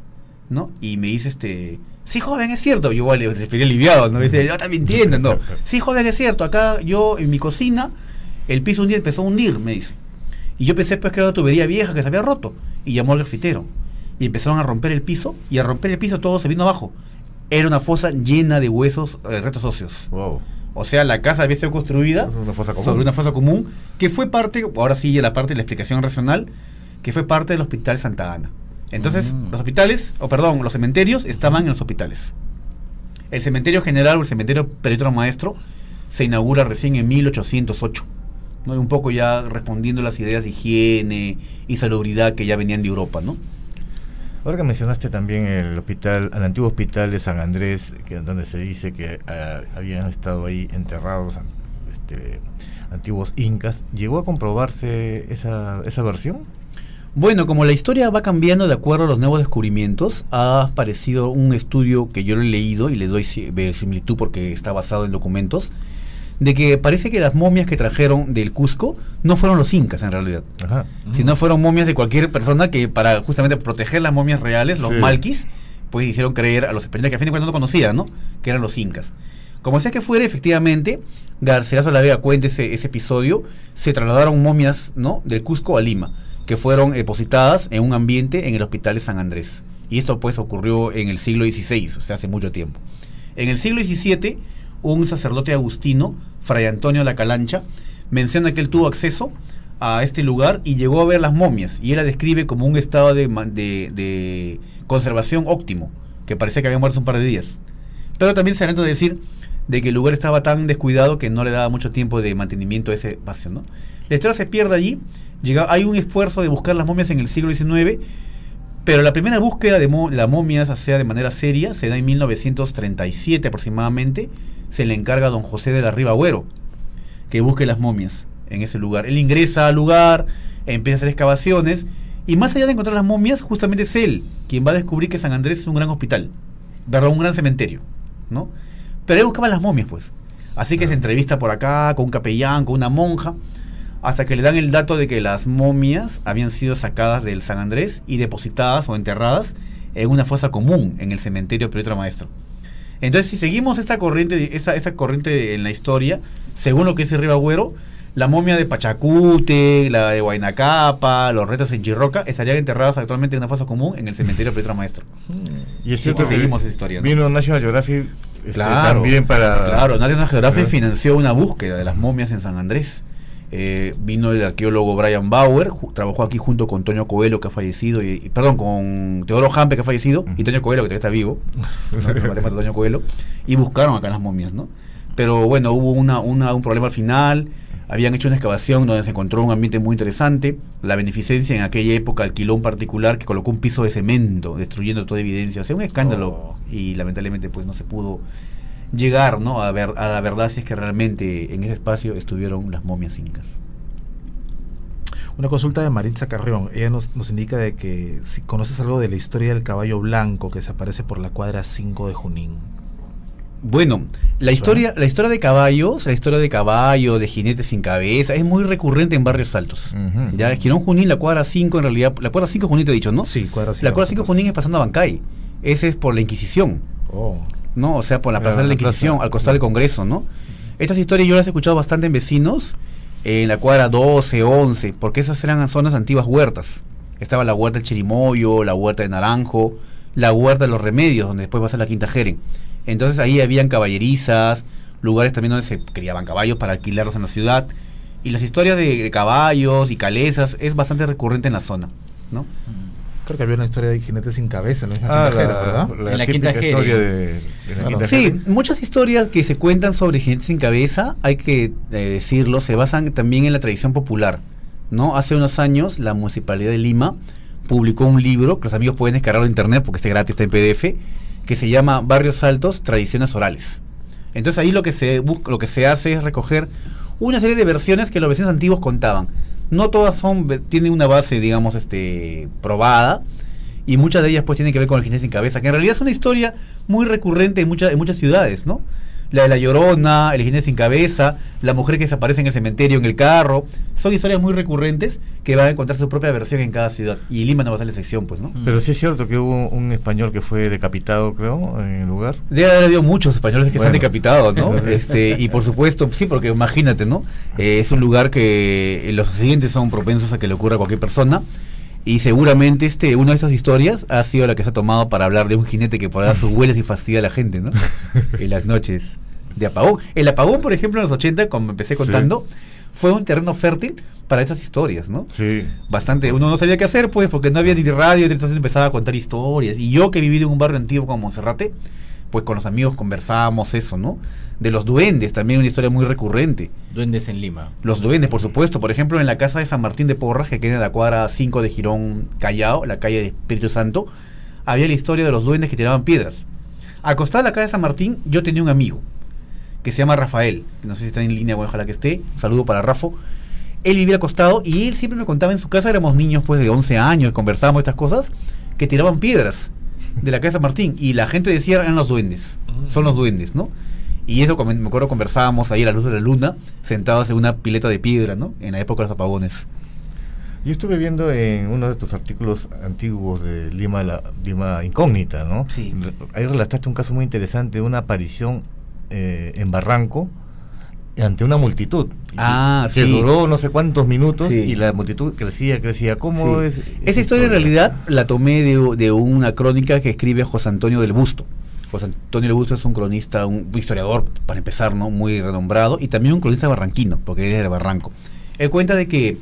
¿no? Y me dice, este, sí, joven, es cierto. Yo igual le respiré aliviado, ¿no? Dice, yo está mintiendo, no. Sí, joven, es cierto. Acá yo, en mi cocina, el piso un día empezó a hundir, me dice. Y yo pensé, pues, que era una tubería vieja que se había roto. Y llamó al grafitero. Y empezaron a romper el piso, y a romper el piso todo se vino abajo. Era una fosa llena de huesos, eh, restos óseos. Wow. O sea, la casa había sido construida una fosa común. sobre una fosa común que fue parte, ahora sí, la parte de la explicación racional, que fue parte del Hospital Santa Ana. Entonces, Mm. los hospitales, o perdón, los cementerios estaban en los hospitales. El cementerio general o el cementerio Perito Maestro se inaugura recién en 1808. ¿no? Y un poco ya respondiendo a las ideas de higiene y salubridad que ya venían de Europa, ¿no? Ahora que mencionaste también el hospital, el antiguo hospital de San Andrés, que donde se dice que ah, habían estado ahí enterrados este, antiguos incas, ¿llegó a comprobarse esa, esa versión? Bueno, como la historia va cambiando de acuerdo a los nuevos descubrimientos, ha aparecido un estudio que yo lo he leído y le doy si- verosimilitud porque está basado en documentos, de que parece que las momias que trajeron del Cusco no fueron los incas en realidad, Ajá. sino fueron momias de cualquier persona que para justamente proteger las momias reales, los Sí. malquis, pues hicieron creer a los españoles que a fin de cuentas no conocían, ¿no? Que eran los incas. Como sea que fuera, efectivamente, Garcilaso la Vega cuenta ese, ese episodio, se trasladaron momias, ¿no? Del Cusco a Lima, que fueron depositadas en un ambiente en el hospital de San Andrés. Y esto pues ocurrió en el siglo XVI, o sea, hace mucho tiempo. En el siglo XVII, un sacerdote agustino, Fray Antonio la Calancha, menciona que él tuvo acceso a este lugar y llegó a ver las momias. Y él la describe como un estado de, conservación óptimo, que parecía que había muerto un par de días. Pero también se de decir de que el lugar estaba tan descuidado que no le daba mucho tiempo de mantenimiento a ese espacio. ¿no? La historia se pierde allí. Hay un esfuerzo de buscar las momias en el siglo XIX, pero la primera búsqueda de mo- la momia, sea de manera seria, se da en 1937 aproximadamente. Se le encarga a don José de la Riva Agüero que busque las momias en ese lugar. Él ingresa al lugar, empieza a hacer excavaciones, y más allá de encontrar las momias, justamente es él quien va a descubrir que San Andrés es un gran hospital, ¿verdad? Un gran cementerio, ¿no? Pero él buscaba las momias, pues. Así que se entrevista por acá con un capellán, con una monja, hasta que le dan el dato de que las momias habían sido sacadas del San Andrés y depositadas o enterradas en una fosa común en el cementerio Perito Maestro. Entonces, si seguimos esta corriente, esta, esta corriente en la historia, según lo que dice Ribagüero, la momia de Pachacute, la de Huaynacapa, los retos en Chirroca, estarían enterrados actualmente en una fosa común en el cementerio Perito Maestro. Y es Sí, cierto que seguimos esa historia, ¿no? vino National Geographic este, Claro, también para... Claro, National Geographic financió una búsqueda de las momias en San Andrés. Eh, vino el arqueólogo Brian Bauer, trabajó aquí junto con Toño Coelho, que ha fallecido, y, y- perdón, con Teodoro Jampe, que ha fallecido, y. Toño Coelho, que todavía está vivo, ¿no? El matemático Toño Coelho, y buscaron acá las momias, ¿no? Pero bueno, hubo una, una- un problema al final, habían hecho una excavación donde se encontró un ambiente muy interesante, la beneficencia en aquella época alquiló un particular que colocó un piso de cemento, destruyendo toda evidencia, o sea, un escándalo, Oh. y lamentablemente pues no se pudo llegar ¿no? a, ver, a la verdad si es que realmente en ese espacio estuvieron las momias incas. Una consulta de Maritza Carrión. Ella nos, nos indica de que si conoces algo de la historia del caballo blanco que se aparece por la cuadra 5 de Junín. Bueno, la historia, la historia de caballos, la historia de caballo, de jinetes sin cabeza, es muy recurrente en barrios altos. Ujú. Ya, Girón Junín, la cuadra 5, en realidad, la cuadra 5 Junín te he dicho, ¿no? Sí, cuadra 5. La cuadra 5 Junín es pasando a Bancay. Ese es por la Inquisición. Oh. ¿No? O sea, por la Claro, plaza de la plaza. Inquisición, al costar del Congreso, ¿no? Estas historias yo las he escuchado bastante en vecinos, en la cuadra 12, 11, porque esas eran zonas antiguas huertas. Estaba la huerta del Chirimoyo, la huerta de Naranjo, la huerta de los Remedios, donde después va a ser la Quinta Jeren. Entonces ahí habían caballerizas, lugares también donde se criaban caballos para alquilarlos en la ciudad. Y las historias de, de caballos y calezas es bastante recurrente en la zona, ¿no? Creo que había una historia de jinetes sin cabeza en la misma Ah, Quinta Jera, la, ¿verdad? la En la Quinta historia Jere. de, de la Claro. Quinta Sí, muchas historias que se cuentan sobre gente sin cabeza, hay que eh, decirlo, se basan también en la tradición popular. ¿no? Hace unos años la Municipalidad de Lima publicó un libro, que los amigos pueden descargarlo en internet porque está gratis, está en PDF, que se llama Barrios Altos, Tradiciones Orales. Entonces ahí lo que se busca, lo que se hace es recoger una serie de versiones que los vecinos antiguos contaban. No todas son, tienen una base, digamos, este, probada. y muchas de ellas pues tienen que ver con el jinete sin cabeza, que en realidad es una historia muy recurrente en, muchas en muchas ciudades, ¿no? La de la llorona, el jinete sin cabeza, la mujer que desaparece en el cementerio, en el carro, son historias muy recurrentes que van a encontrar su propia versión en cada ciudad. Y Lima no va a ser la excepción, pues, ¿no? Mm. Pero sí es cierto que hubo un español que fue decapitado, creo, en el lugar. Debe haber habido muchos españoles que Bueno. están decapitados, ¿no? Entonces- este, y por supuesto, sí, porque imagínate, ¿no? Eh, es un lugar que los accidentes son propensos a que le ocurra a cualquier persona. Y seguramente este, una de estas historias ha sido la que se ha tomado para hablar de un jinete que por dar sus hueles y fastidia a la gente, ¿no? en las noches de apagón. El apagón, por ejemplo, en los 80, como empecé Sí. contando, fue un terreno fértil para estas historias, ¿no? Sí. bastante, uno no sabía qué hacer, pues, porque no había ni radio, entonces empezaba a contar historias. Y yo que he vivido en un barrio antiguo como Monserrate, pues con los amigos conversábamos eso, ¿no? De los duendes, también una historia muy recurrente. Duendes en Lima. Los duendes, por supuesto, por ejemplo, en la casa de San Martín de Porras, que queda en la cuadra 5 de Girón Callao, la calle de Espíritu Santo, había la historia de los duendes que tiraban piedras. Acostada en la calle de San Martín, yo tenía un amigo que se llama Rafael, no sé si está en línea, bueno, ojalá que esté. Un saludo para Rafa. Él vivía acostado y él siempre me contaba en su casa, éramos niños pues de 11 años, conversábamos estas cosas, que tiraban piedras de la San Martín y la gente decía eran los duendes, son los duendes, ¿no? Y eso, me acuerdo, conversábamos ahí a la luz de la luna, sentados en una pileta de piedra, ¿no? En la época de los apagones. Yo estuve viendo en uno de tus artículos antiguos de Lima, la Lima Incógnita, ¿no? Sí. Ahí relataste un caso muy interesante de una aparición eh, en Barranco ante una multitud. Ah, que sí. duró no sé cuántos minutos Sí. y la multitud crecía, crecía. ¿Cómo Sí. es? Esa historia en realidad la tomé de, de una crónica que escribe José Antonio del Busto. José Antonio del Busto es un cronista, un historiador, para empezar, ¿no? Muy renombrado, y también un cronista barranquino, porque él es de Barranco. Él cuenta de que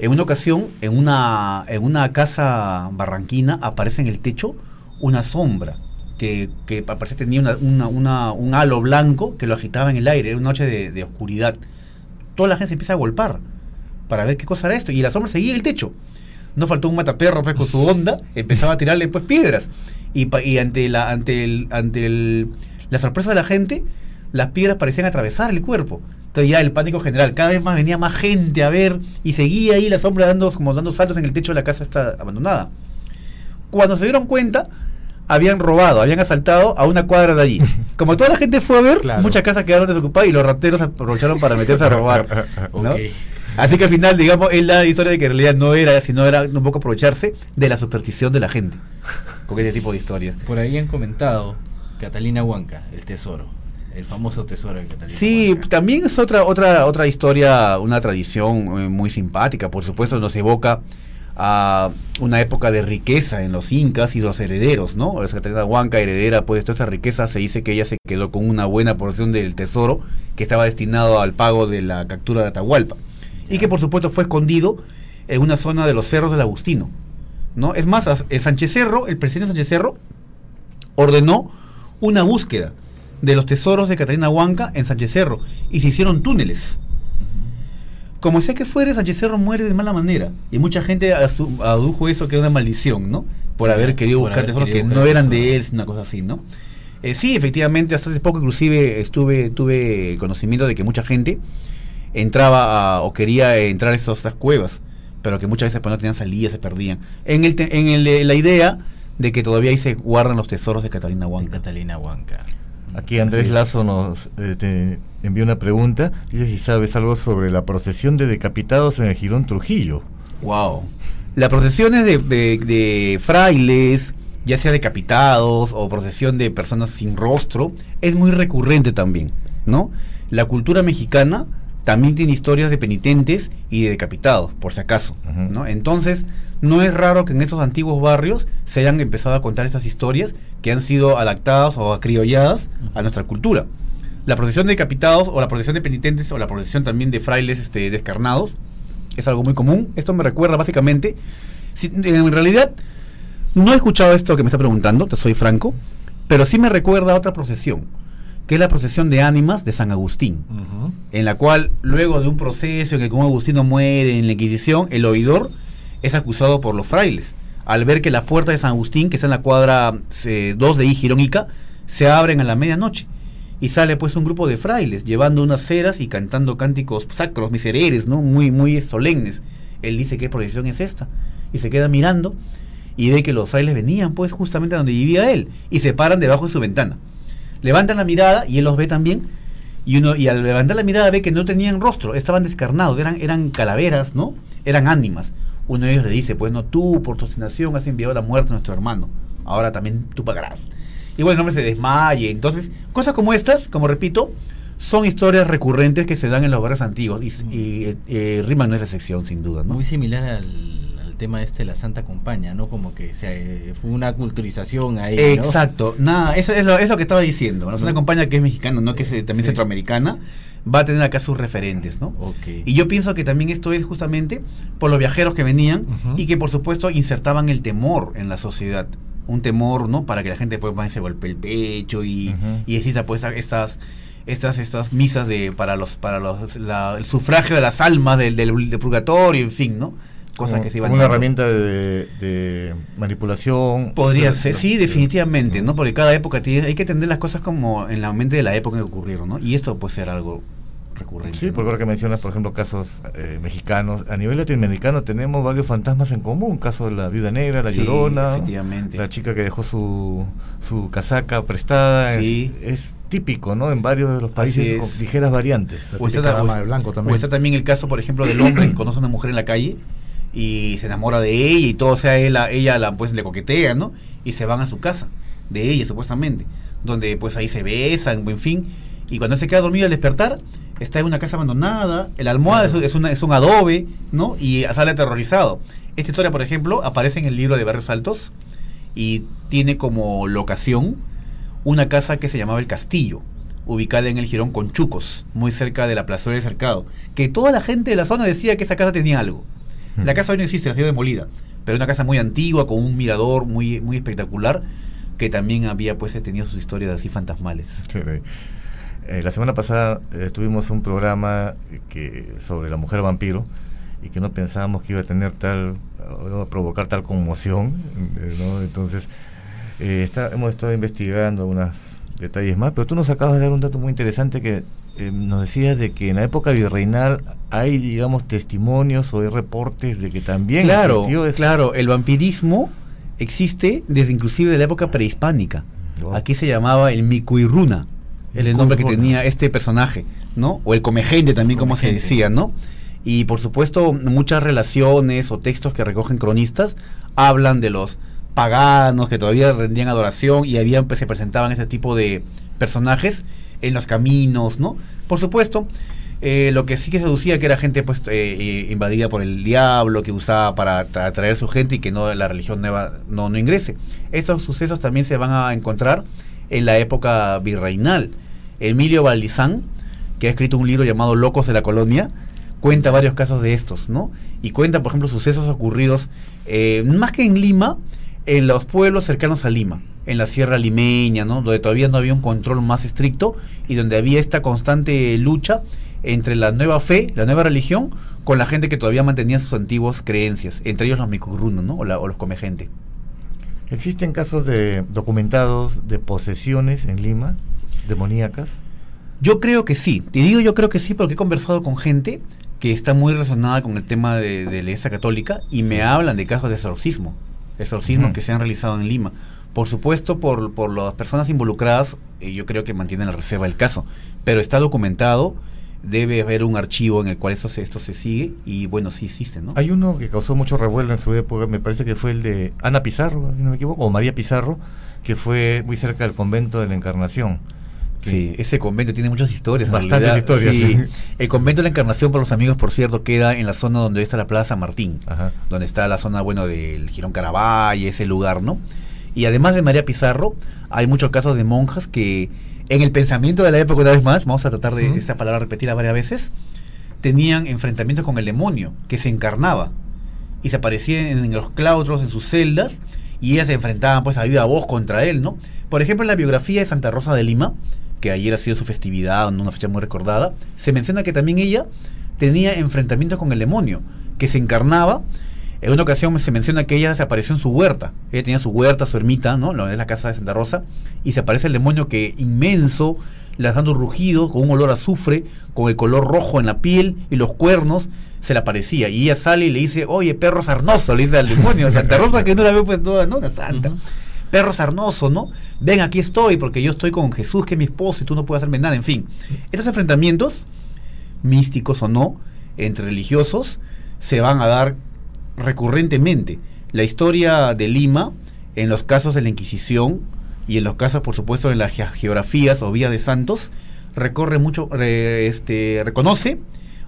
en una ocasión, en una, en una casa barranquina, aparece en el techo una sombra que, que tenía un halo blanco que lo agitaba en el aire, era una noche de, oscuridad. Toda la gente se empieza a golpar para ver qué cosa era esto, y la sombra seguía el techo. No faltó un mataperro pues, con su onda, empezaba a tirarle pues piedras. Y, y ante la ante el, ante el- la sorpresa de la gente, las piedras parecían atravesar el cuerpo. Entonces ya el pánico general, cada vez más venía más gente a ver y seguía ahí la sombra dando como dando saltos en el techo de la casa esta abandonada. Cuando se dieron cuenta, habían robado, habían asaltado a una cuadra de allí. Como toda la gente fue a ver, Claro. muchas casas quedaron desocupadas y los rateros aprovecharon para meterse a robar. Así que al final, digamos, es la historia de que en realidad no era, sino era un poco aprovecharse de la superstición de la gente con ese tipo de historias. Por ahí han comentado Catalina Huanca, el tesoro. El famoso tesoro de Catalina Sí, Huanca. también es otra otra otra historia, una tradición eh, muy simpática, por supuesto, nos evoca a una época de riqueza en los incas y los herederos, ¿no? La Catalina Huanca, heredera, pues toda esa riqueza, se dice que ella se quedó con una buena porción del tesoro que estaba destinado al pago de la captura de Atahualpa y que por supuesto fue escondido en una zona de los cerros del Agustino, ¿no? Es más, el Sánchez Cerro, el presidente Sánchez Cerro, ordenó una búsqueda de los tesoros de Catalina Huanca en Sánchez Cerro y se hicieron túneles. Como sea que fuere, Sánchez Cerro muere de mala manera y mucha gente adujo eso que era una maldición, ¿no? Por haber querido Por buscar haber tesoros que no eran de él, sino una cosa así, ¿no? Eh, sí, efectivamente, hasta hace poco inclusive estuve tuve conocimiento de que mucha gente entraba a- o quería entrar a esas, esas cuevas, pero que muchas veces pues, no tenían salida, se perdían. En, el te- en el, la idea de que todavía ahí se guardan los tesoros de Catalina De Huanca. Catalina Huanca. Aquí Andrés. Lazo nos eh, te envió una pregunta. Dice si sabes algo sobre la procesión de decapitados en el Girón Trujillo. Wow. Las procesiones de, de- de frailes, ya sea decapitados o procesión de personas sin rostro, es muy recurrente también, ¿no? La cultura mexicana también tiene historias de penitentes y de decapitados, por si acaso. ¿no? Entonces, no es raro que en estos antiguos barrios se hayan empezado a contar estas historias que han sido adaptadas o acriolladas a nuestra cultura. La procesión de decapitados o la procesión de penitentes o la procesión también de frailes este, descarnados es algo muy común. Esto me recuerda básicamente, si- en realidad no he escuchado esto que me está preguntando, te soy franco, pero sí me recuerda a otra procesión, que es la procesión de ánimas de San Agustín, en la cual luego de un proceso en el que un agustino muere en la Inquisición, el oidor es acusado por los frailes, al ver que la puerta de San Agustín, que está en la cuadra 2 de Igirónica, se abren a la medianoche. Y sale pues un grupo de frailes llevando unas ceras y cantando cánticos sacros, misereres, ¿no? Muy, muy solemnes. Él dice, ¿qué procesión es esta? Y se queda mirando y ve que los frailes venían pues justamente a donde vivía él y se paran debajo de su ventana. Levantan la mirada y él los ve también y uno y al levantar la mirada ve que no tenían rostro, estaban descarnados, eran eran calaveras, ¿no? Eran ánimas. Uno de ellos le dice, pues no, tú por tu obstinación has enviado la muerte a nuestro hermano, ahora también tú pagarás. Y bueno, el hombre se desmaye. Entonces, cosas como estas, como repito, son historias recurrentes que se dan en los barrios antiguos y, y eh, Rima no es la excepción, sin duda. ¿no? Muy similar al, al tema este de la Santa Compañía, ¿no? Como que se, fue una culturización ahí. ¿no? Exacto, nada, eso es lo, es lo que estaba diciendo. La Santa Compañía que es mexicana, no que es eh, también Sí. centroamericana, va a tener acá sus referentes, ¿no? Y yo pienso que también esto es justamente por los viajeros que venían y que por supuesto insertaban el temor en la sociedad. Un temor, ¿no? Para que la gente pues se golpee el pecho y, Ujú. y exista pues estas estas estas misas de para los para los la- el sufragio de las almas del, del, del purgatorio, en fin, ¿no? Cosas Como- que se iban como una herramienta de, de manipulación. Podría ser, sí, de- definitivamente, ¿no? Porque cada época tiene, hay que entender las cosas como en la mente de la época que ocurrieron, ¿no? Y esto puede ser algo recurrente. Sí, ¿no? porque ahora que mencionas, por ejemplo, casos eh, mexicanos, a nivel latinoamericano tenemos varios fantasmas en común, caso de la viuda negra, la Sí, llorona, efectivamente. la chica que dejó su, su casaca prestada, es- Sí. es, típico, ¿no? En varios de los países es. con ligeras variantes. La O está, o dama es- de blanco o también. está también el caso, por ejemplo, del hombre que conoce a una mujer en la calle y se enamora de ella y todo sea él, ella la, pues le coquetea, ¿no? Y se van a su casa, de ella supuestamente, donde pues ahí se besan, en fin. Y cuando él se queda dormido al despertar, está en una casa abandonada, el almohada es, es una- es un adobe, ¿no? Y sale aterrorizado. Esta historia, por ejemplo, aparece en el libro de Barrios Altos y tiene como locación una casa que se llamaba El Castillo, ubicada en el Girón Conchucos, muy cerca de la plazuela del Cercado, que toda la gente de la zona decía que esa casa tenía algo. La casa hoy no existe, ha sido demolida, pero una casa muy antigua, con un mirador muy, muy espectacular, que también había pues tenido sus historias así fantasmales. Sí, sí. Eh, la semana pasada eh, tuvimos un programa eh, que sobre la mujer vampiro y que no pensábamos que iba a tener tal, iba a provocar tal conmoción, eh, ¿no? Entonces, eh, está- hemos estado investigando unos detalles más, pero tú nos acabas de dar un dato muy interesante que nos decías de que en la época virreinal hay, digamos, testimonios o hay reportes de que también claro, esa- claro, el vampirismo existe desde inclusive de la época prehispánica. Wow. Aquí se llamaba el Micuirruna, el nombre que tenía este personaje, ¿no? O el comegente también, como se decía, ¿no? Y por supuesto, muchas relaciones o textos que recogen cronistas hablan de los paganos que todavía rendían adoración y habían, pues, se presentaban ese tipo de personajes en los caminos, ¿no? Por supuesto, eh, lo que sí que seducía que era gente pues eh, eh, invadida por el diablo, que usaba para atra- atraer su gente y que no la religión nueva no, no ingrese. Esos sucesos también se van a encontrar en la época virreinal. Emilio Valdizán, que ha escrito un libro llamado Locos de la Colonia, cuenta varios casos de estos, ¿no? Y cuenta, por ejemplo, sucesos ocurridos, eh, más que en Lima, en los pueblos cercanos a Lima, en la Sierra Limeña, ¿no? Donde todavía no había un control más estricto y donde había esta constante lucha entre la nueva fe, la nueva religión, con la gente que todavía mantenía sus antiguas creencias, entre ellos los micurrunos, ¿no? O, los comegente. ¿Existen casos de documentados de posesiones en Lima, demoníacas? Yo creo que sí. Te digo yo creo que sí porque he conversado con gente que está muy relacionada con el tema de, de la iglesia católica y me hablan de casos de exorcismo. Exorcismos que se han realizado en Lima. Por supuesto, por, por las personas involucradas, eh, yo creo que mantienen la reserva del caso. Pero está documentado, debe haber un archivo en el cual esto se, esto se sigue y bueno, sí existe, ¿no? Hay uno que causó mucho revuelo en su época, me parece que fue el de Ana Pizarro, si no me equivoco, o María Pizarro, que fue muy cerca del convento de la Encarnación. Sí, ese convento tiene muchas historias. Bastantes historias, Sí. El convento de la Encarnación, por los amigos, por cierto, queda en la zona donde está la Plaza Martín. Ajá. donde está la zona, bueno, del Girón Caravalle, ese lugar, ¿no? Y además de María Pizarro, hay muchos casos de monjas que, en el pensamiento de la época, una vez más, vamos a tratar de esta palabra repetirla varias veces, tenían enfrentamientos con el demonio, que se encarnaba, y se aparecía en, en los claustros, en sus celdas, y ellas se enfrentaban, pues, a viva voz contra él, ¿no? Por ejemplo, en la biografía de Santa Rosa de Lima, que ayer ha sido su festividad, una fecha muy recordada, se menciona que también ella tenía enfrentamientos con el demonio, que se encarnaba En una ocasión se menciona que ella se apareció en su huerta. Ella tenía su huerta, su ermita, ¿no? Lo es la casa de Santa Rosa. Y se aparece el demonio que inmenso, lanzando rugido, con un olor a azufre, con el color rojo en la piel y los cuernos, se le aparecía. Y ella sale y le dice, oye, perro sarnoso, le dice al demonio. Santa Rosa que no la veo pues toda, ¿no? La santa. Perro sarnoso, ¿no? Ven, aquí estoy, porque yo estoy con Jesús, que es mi esposo, y tú no puedes hacerme nada. En fin, estos enfrentamientos, místicos o no, entre religiosos, se van a dar recurrentemente. La historia de Lima, en los casos de la Inquisición y en los casos, por supuesto, de las geografías o vías de santos, recorre mucho, este, reconoce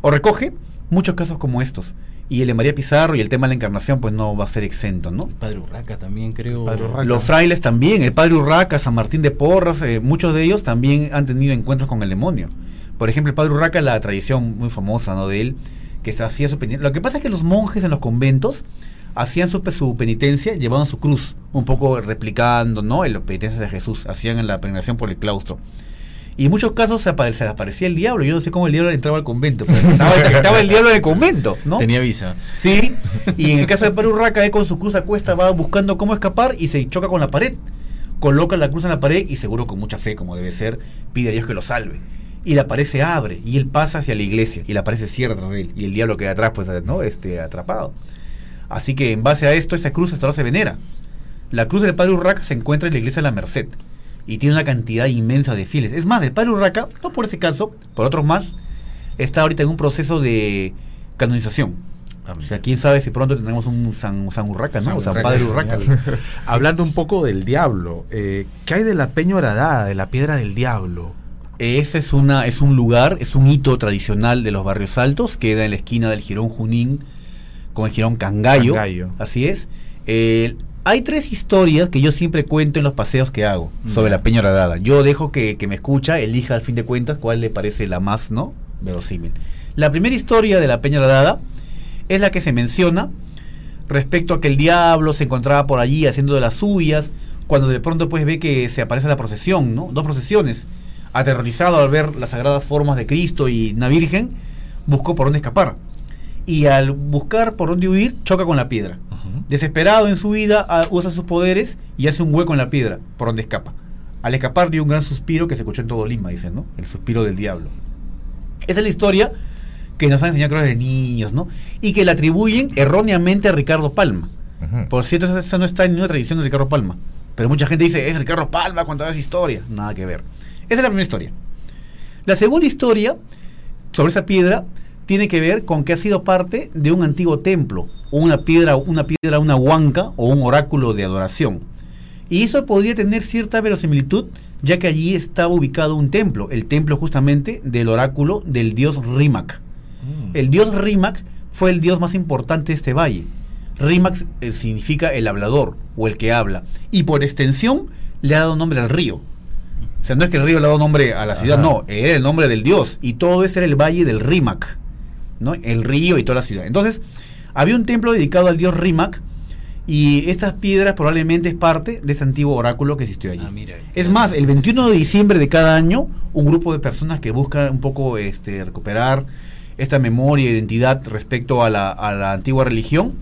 o recoge muchos casos como estos. Y el de María Pizarro y el tema de la encarnación, pues no va a ser exento, ¿no? El padre Urraca también, creo. Los frailes también, el padre Urraca, San Martín de Porras, eh, muchos de ellos también han tenido encuentros con el demonio. Por ejemplo, el padre Urraca, la tradición muy famosa, ¿no? De él, que se hacía su penitencia. Lo que pasa es que los monjes en los conventos hacían su, su penitencia llevando su cruz, un poco replicando, ¿no? En las penitencias de Jesús, hacían en la peregrinación por el claustro. Y en muchos casos se, aparecía el diablo. Yo no sé cómo el diablo entraba al convento. Pero estaba, el diablo en el convento, ¿no? Tenía visa. Sí. Y en el caso de Perú Raca, con su cruz a cuesta va buscando cómo escapar y se choca con la pared. Coloca la cruz en la pared y seguro con mucha fe, como debe ser, pide a Dios que lo salve. Y la pared se abre y él pasa hacia la iglesia y la pared se cierra tras él. Y el diablo queda atrás, pues, ¿no? Este, atrapado. Así que en base a esto, esa cruz hasta ahora se venera. La cruz del Padre Urraca se encuentra en la iglesia de la Merced y tiene una cantidad inmensa de fieles. Es más, el padre Urraca, no por ese caso, por otros más, está ahorita en un proceso de canonización. O sea, quién sabe si pronto tendremos un San, Urraca, ¿no? o San Padre Urraca. Hablando un poco del diablo, eh, ¿qué hay de la Peña de la piedra del diablo? Ese es, una, es un lugar, es un hito tradicional de los barrios altos, queda en la esquina del Girón Junín con el Girón Cangallo. Cangallo. Así es. El, hay tres historias que yo siempre cuento en los paseos que hago sobre la Peña Horadada. Yo dejo que, me escucha, elija al fin de cuentas cuál le parece la más, ¿no? Verosímil. La primera historia de la Peña Horadada es la que se menciona respecto a que el diablo se encontraba por allí haciendo de las suyas, cuando de pronto pues ve que se aparece la procesión, ¿no? Dos procesiones. Aterrorizado al ver las sagradas formas de Cristo y una Virgen, buscó por dónde escapar. Y al buscar por dónde huir, choca con la piedra Desesperado en su vida, usa sus poderes y hace un hueco en la piedra, por donde escapa. Al escapar dio un gran suspiro que se escuchó en todo Lima, dicen, ¿no? El suspiro del diablo. Esa es la historia que nos han enseñado creo de niños, ¿no? Y que la atribuyen erróneamente a Ricardo Palma. Por cierto, esa, no está en ninguna tradición de Ricardo Palma. Pero mucha gente dice, es Ricardo Palma cuando esa historia. Nada que ver. Esa es la primera historia. La segunda historia sobre esa piedra tiene que ver con que ha sido parte de un antiguo templo, una piedra, una piedra, una huanca o un oráculo de adoración. Y eso podría tener cierta verosimilitud, ya que allí estaba ubicado un templo, el templo justamente del oráculo del dios Rimac. Mm. El dios Rimac fue el dios más importante de este valle. Rimac eh, significa el hablador o el que habla, y por extensión le ha dado nombre al río. O sea, no es que el río le ha dado nombre a la ciudad, no, era el nombre del dios, y todo ese era el valle del Rimac. El río y toda la ciudad. Entonces, había un templo dedicado al dios Rimac y estas piedras probablemente es parte de ese antiguo oráculo que existió allí. Ah, es más, el 21 de diciembre de cada año, un grupo de personas que buscan un poco este, recuperar esta memoria e identidad respecto a la, a la antigua religión,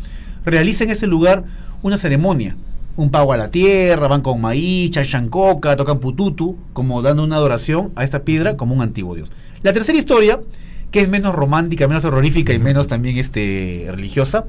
realiza en ese lugar una ceremonia un pago a la tierra, van con maíz, chancoca, tocan pututu, como dando una adoración a esta piedra como un antiguo dios. La tercera historia que es menos romántica, menos terrorífica y menos también este, religiosa,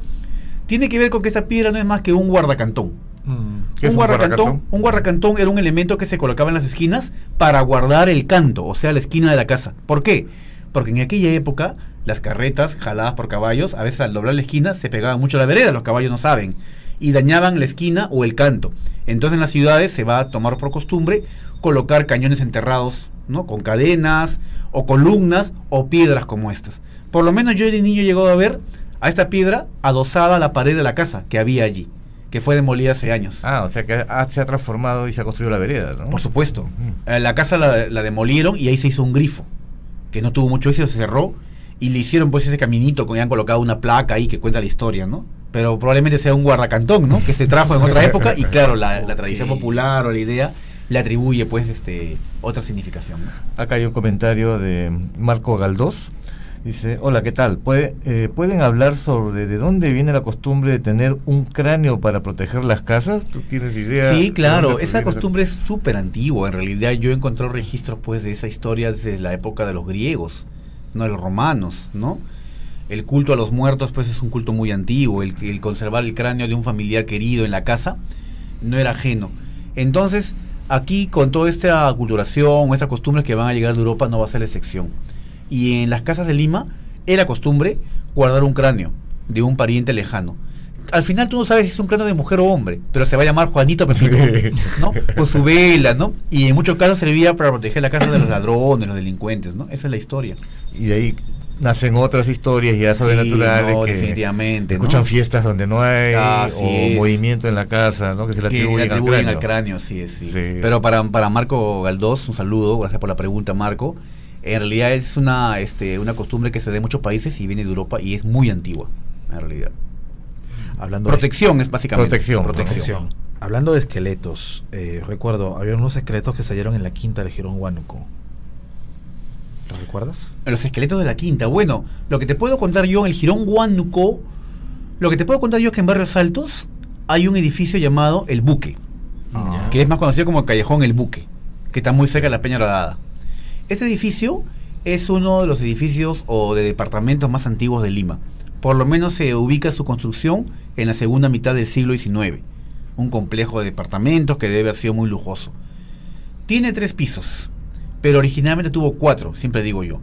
tiene que ver con que esa piedra no es más que un guardacantón. Mm. Un, guardacantón, un guardacantón era un elemento que se colocaba en las esquinas para guardar el canto, o sea, la esquina de la casa. ¿Por qué? Porque en aquella época las carretas jaladas por caballos, a veces al doblar la esquina se pegaban mucho a la vereda, los caballos no saben, y dañaban la esquina o el canto. Entonces en las ciudades se va a tomar por costumbre colocar cañones enterrados ¿no? Con cadenas o columnas o piedras como estas. Por lo menos yo de niño he llegado a ver a esta piedra adosada a la pared de la casa que había allí, que fue demolida hace años. Ah, o sea que se ha transformado y se ha construido la vereda, ¿no? Por supuesto. Eh, la casa la, demolieron y ahí se hizo un grifo, que no tuvo mucho éxito, se cerró y le hicieron pues ese caminito, con han colocado una placa ahí que cuenta la historia, ¿no? Pero probablemente sea un guardacantón, ¿no? Que se trajo en otra época y claro, la, la tradición popular o la idea le atribuye pues este otra significación. Acá hay un comentario de Marco Galdós. Dice, hola, ¿qué tal? ¿Puede- eh, ¿Pueden hablar sobre de dónde viene la costumbre de tener un cráneo para proteger las casas? ¿Tú tienes idea? Sí, claro, esa costumbre es súper antigua. En realidad yo he encontrado registros pues de esa historia desde la época de los griegos, no de los romanos, ¿no? El culto a los muertos pues es un culto muy antiguo, el, el conservar el cráneo de un familiar querido en la casa no era ajeno. Entonces, aquí con toda esta aculturación, estas costumbres que van a llegar de Europa no va a ser la excepción. Y en las casas de Lima era costumbre guardar un cráneo de un pariente lejano. Al final tú no sabes si es un cráneo de mujer o hombre, pero se va a llamar Juanito Pepito, ¿no? Con su vela, ¿no? Y en muchos casos servía para proteger la casa de los ladrones, los delincuentes, ¿no? Esa es la historia. Y de ahí nacen otras historias ya sobrenaturales no, que definitivamente, ¿no? escuchan fiestas donde no hay Así o es. movimiento en la casa, ¿no? Que se le atribuyen, atribuyen al al cráneo. cráneo, sí, sí. Sí. Pero para, para Marco Galdós, un saludo, gracias por la pregunta, Marco. En realidad es una, este, una costumbre que se da en muchos países y viene de Europa y es muy antigua, en realidad. Hablando de- Protección es básicamente. Protección, protección. Hablando de esqueletos, eh, recuerdo, había unos esqueletos que salieron en la quinta de Girón Huánuco. ¿Lo recuerdas? Los esqueletos de la quinta. Bueno, lo que te puedo contar yo en el Girón Huánuco, lo que te puedo contar yo es que en Barrios Altos hay un edificio llamado El Buque, Ah. que es más conocido como Callejón El Buque, que está muy cerca de la Peña Rodada. Este edificio es uno de los edificios o de departamentos más antiguos de Lima. Por lo menos se ubica su construcción en la segunda mitad del siglo XIX. Un complejo de departamentos que debe haber sido muy lujoso. Tiene tres pisos, pero originalmente tuvo cuatro, siempre digo yo.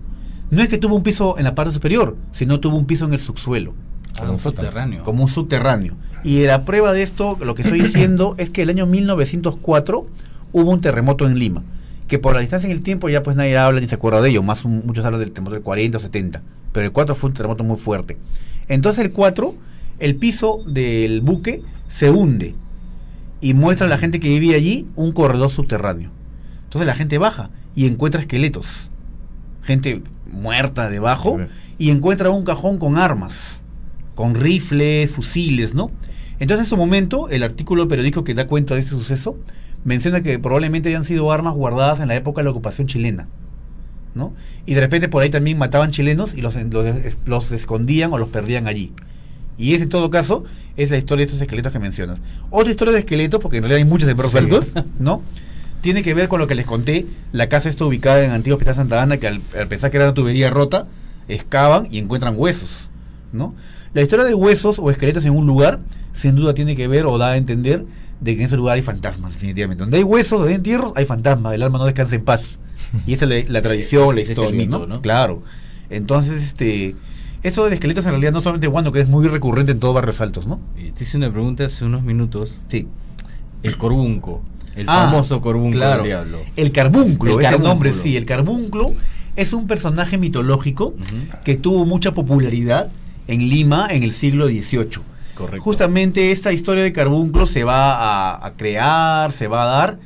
No es que tuvo un piso en la parte superior, sino tuvo un piso en el subsuelo, Ah, Como un un subterráneo. como un subterráneo. Y la prueba de esto, lo que estoy diciendo, es que el año 1904 hubo un terremoto en Lima, que por la distancia en el tiempo ya pues nadie habla ni se acuerda de ello, más un- muchos hablan del terremoto del 40 o 70, pero el 4 fue un terremoto muy fuerte. Entonces el 4, el piso del buque se hunde y muestra a la gente que vivía allí un corredor subterráneo. Entonces la gente baja y encuentra esqueletos, gente muerta debajo y encuentra un cajón con armas, con rifles, fusiles, ¿no? Entonces en su momento el artículo periódico que da cuenta de este suceso menciona que probablemente hayan sido armas guardadas en la época de la ocupación chilena. ¿no? Y de repente por ahí también mataban chilenos y los, los, los escondían o los perdían allí. Y ese en todo caso es la historia de estos esqueletos que mencionas. Otra historia de esqueletos, porque en realidad hay muchos de perros Sí. ¿no? Tiene que ver con lo que les conté. La casa está ubicada en Antiguo Hospital Santa Ana, que al, al pensar que era una tubería rota, excavan y encuentran huesos, ¿no? La historia de huesos o esqueletos en un lugar, sin duda tiene que ver o da a entender de que en ese lugar hay fantasmas, definitivamente. Donde hay huesos, donde hay entierros, hay fantasmas. El alma no descansa en paz. Y esa es la, la tradición, la Ese es el historia, mito, ¿no? ¿no? Claro. Entonces, este... Esto de esqueletos en realidad no solamente Wando, que es muy recurrente en todos barrios altos, ¿no? Eh, Te hice una pregunta hace unos minutos. Sí. El corbunco. El Ah, famoso corbunco claro. del diablo. El carbunclo, El es el carbúnculo. nombre, sí. El carbunclo es un personaje mitológico que tuvo mucha popularidad en Lima en el siglo XVIII. Correcto. Justamente esta historia de carbunclo se va a, a crear, se va a dar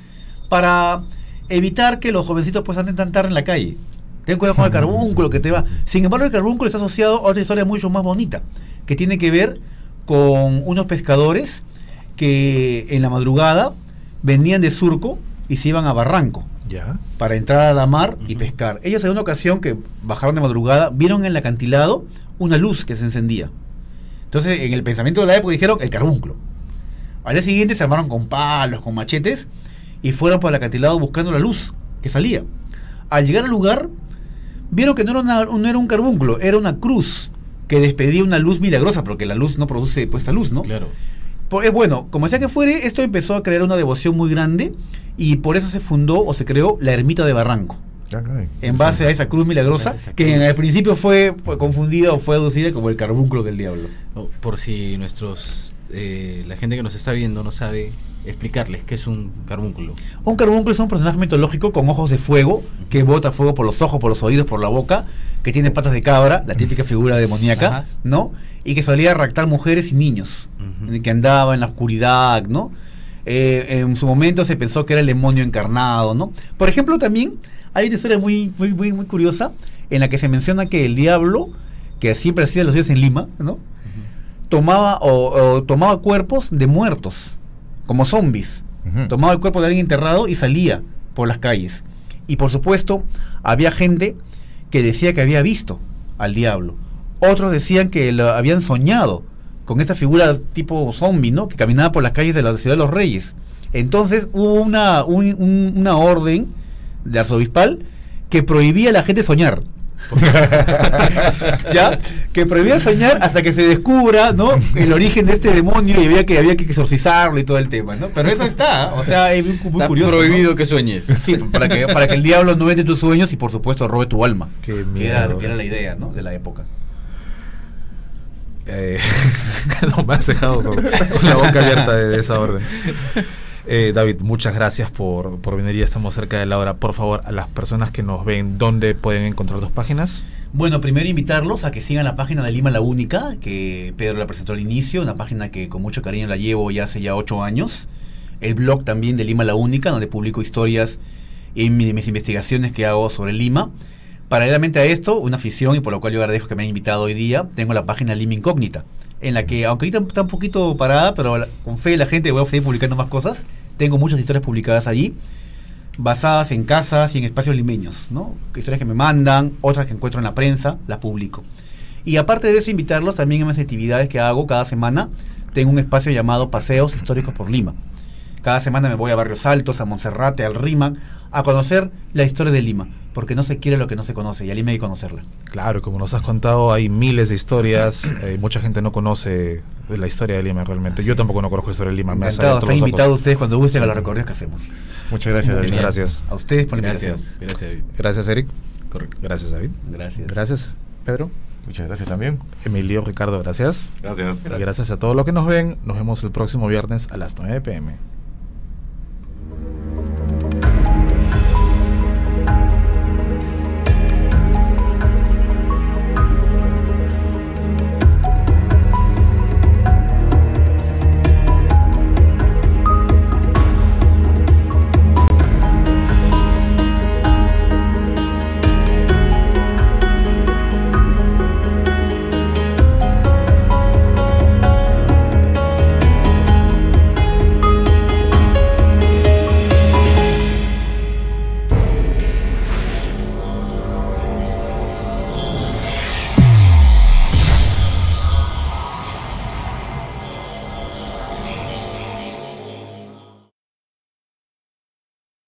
para evitar que los jovencitos pues anden tan tarde en la calle. Ten cuidado con el carbunclo que te va. Sin embargo, el carbunclo está asociado a otra historia mucho más bonita, que tiene que ver con unos pescadores que en la madrugada venían de Surco y se iban a Barranco ¿Ya? para entrar a la mar y pescar. Ellos en una ocasión que bajaron de madrugada, vieron en el acantilado una luz que se encendía. Entonces, en el pensamiento de la época dijeron el carbunclo. Al día siguiente se armaron con palos, con machetes y fueron por el acantilado buscando la luz que salía. Al llegar al lugar, vieron que no era, una- no era un carbunclo, era una cruz que despedía una luz milagrosa, porque la luz no produce puesta luz, ¿no? Claro. Por- eh, bueno, como sea que fuere, esto empezó a crear una devoción muy grande y por eso se fundó o se creó la ermita de Barranco. Caray. En base a esa cruz milagrosa, que en el principio fue, fue confundida o fue aducida como el carbunclo del diablo. Oh, Por si nuestros eh, la gente que nos está viendo no sabe explicarles qué es un carbúnculo. Un carbunclo es un personaje mitológico con ojos de fuego, que bota fuego por los ojos, por los oídos, por la boca, que tiene patas de cabra, la típica figura demoníaca, Ajá. ¿no? Y que solía raptar mujeres y niños, que andaba en la oscuridad, ¿no? Eh, en su momento se pensó que era el demonio encarnado, ¿no? Por ejemplo, también hay una historia muy, muy, muy, muy curiosa en la que se menciona que el diablo, que siempre hacía los días en Lima, ¿no? Tomaba o, o tomaba cuerpos de muertos, como zombies. Tomaba el cuerpo de alguien enterrado y salía por las calles. Y por supuesto, había gente que decía que había visto al diablo. Otros decían que lo habían soñado con esta figura tipo zombie, ¿no? Que caminaba por las calles de la ciudad de los reyes. Entonces hubo una, un- un- una orden de arzobispal que prohibía a la gente soñar. ¿Ya? Que prohibía soñar hasta que se descubra, ¿no? El origen de este demonio y había que, había que exorcizarlo y todo el tema, ¿no? Pero eso está, o sea, es muy, muy Está curioso. ¿no? prohibido que sueñes. Sí, para que, para que el diablo no entre tus sueños y por supuesto robe tu alma. Qué que, era, miedo. que era la idea, ¿no? De la época. Eh, no me has dejado con, con la boca abierta de, de esa orden. Eh, David, muchas gracias por, por venir. Ya estamos cerca de la hora. Por favor, a las personas que nos ven, ¿dónde pueden encontrar tus páginas? Bueno, primero invitarlos a que sigan la página de Lima la Única, que Pedro la presentó al inicio, una página que con mucho cariño la llevo ya hace ya ocho años. El blog también de Lima la Única, donde publico historias mi- mis investigaciones que hago sobre Lima. Paralelamente a esto, una afición y por lo cual yo agradezco que me hayan invitado hoy día, tengo la página Lima Incógnita, en la que, aunque ahorita está un poquito parada, pero con fe la gente voy a seguir publicando más cosas. Tengo muchas historias publicadas allí basadas en casas y en espacios limeños, ¿no? Historias que me mandan, otras que encuentro en la prensa, las publico. Y aparte de eso, invitarlos también a mis actividades que hago cada semana. Tengo un espacio llamado Paseos Históricos por Lima. Cada semana me voy a Barrios Altos, a Monserrate, al Rima, a conocer la historia de Lima, porque no se quiere lo que no se conoce y a Lima hay que conocerla. Claro, como nos has contado, hay miles de historias. eh, mucha gente no conoce la historia de Lima realmente. Yo tampoco no conozco la historia de Lima. Encantado, están invitados ustedes cuando gusten a los recorridos que hacemos. Muchas gracias, David. Muchas gracias. A ustedes por la invitación. Gracias, gracias. David. Gracias, Eric. Correcto. Gracias, David. Gracias. Gracias, Pedro. Muchas gracias también. Emilio, Ricardo, gracias. Gracias. Y gracias a todos los que nos ven. Nos vemos el próximo viernes a las 9 pm.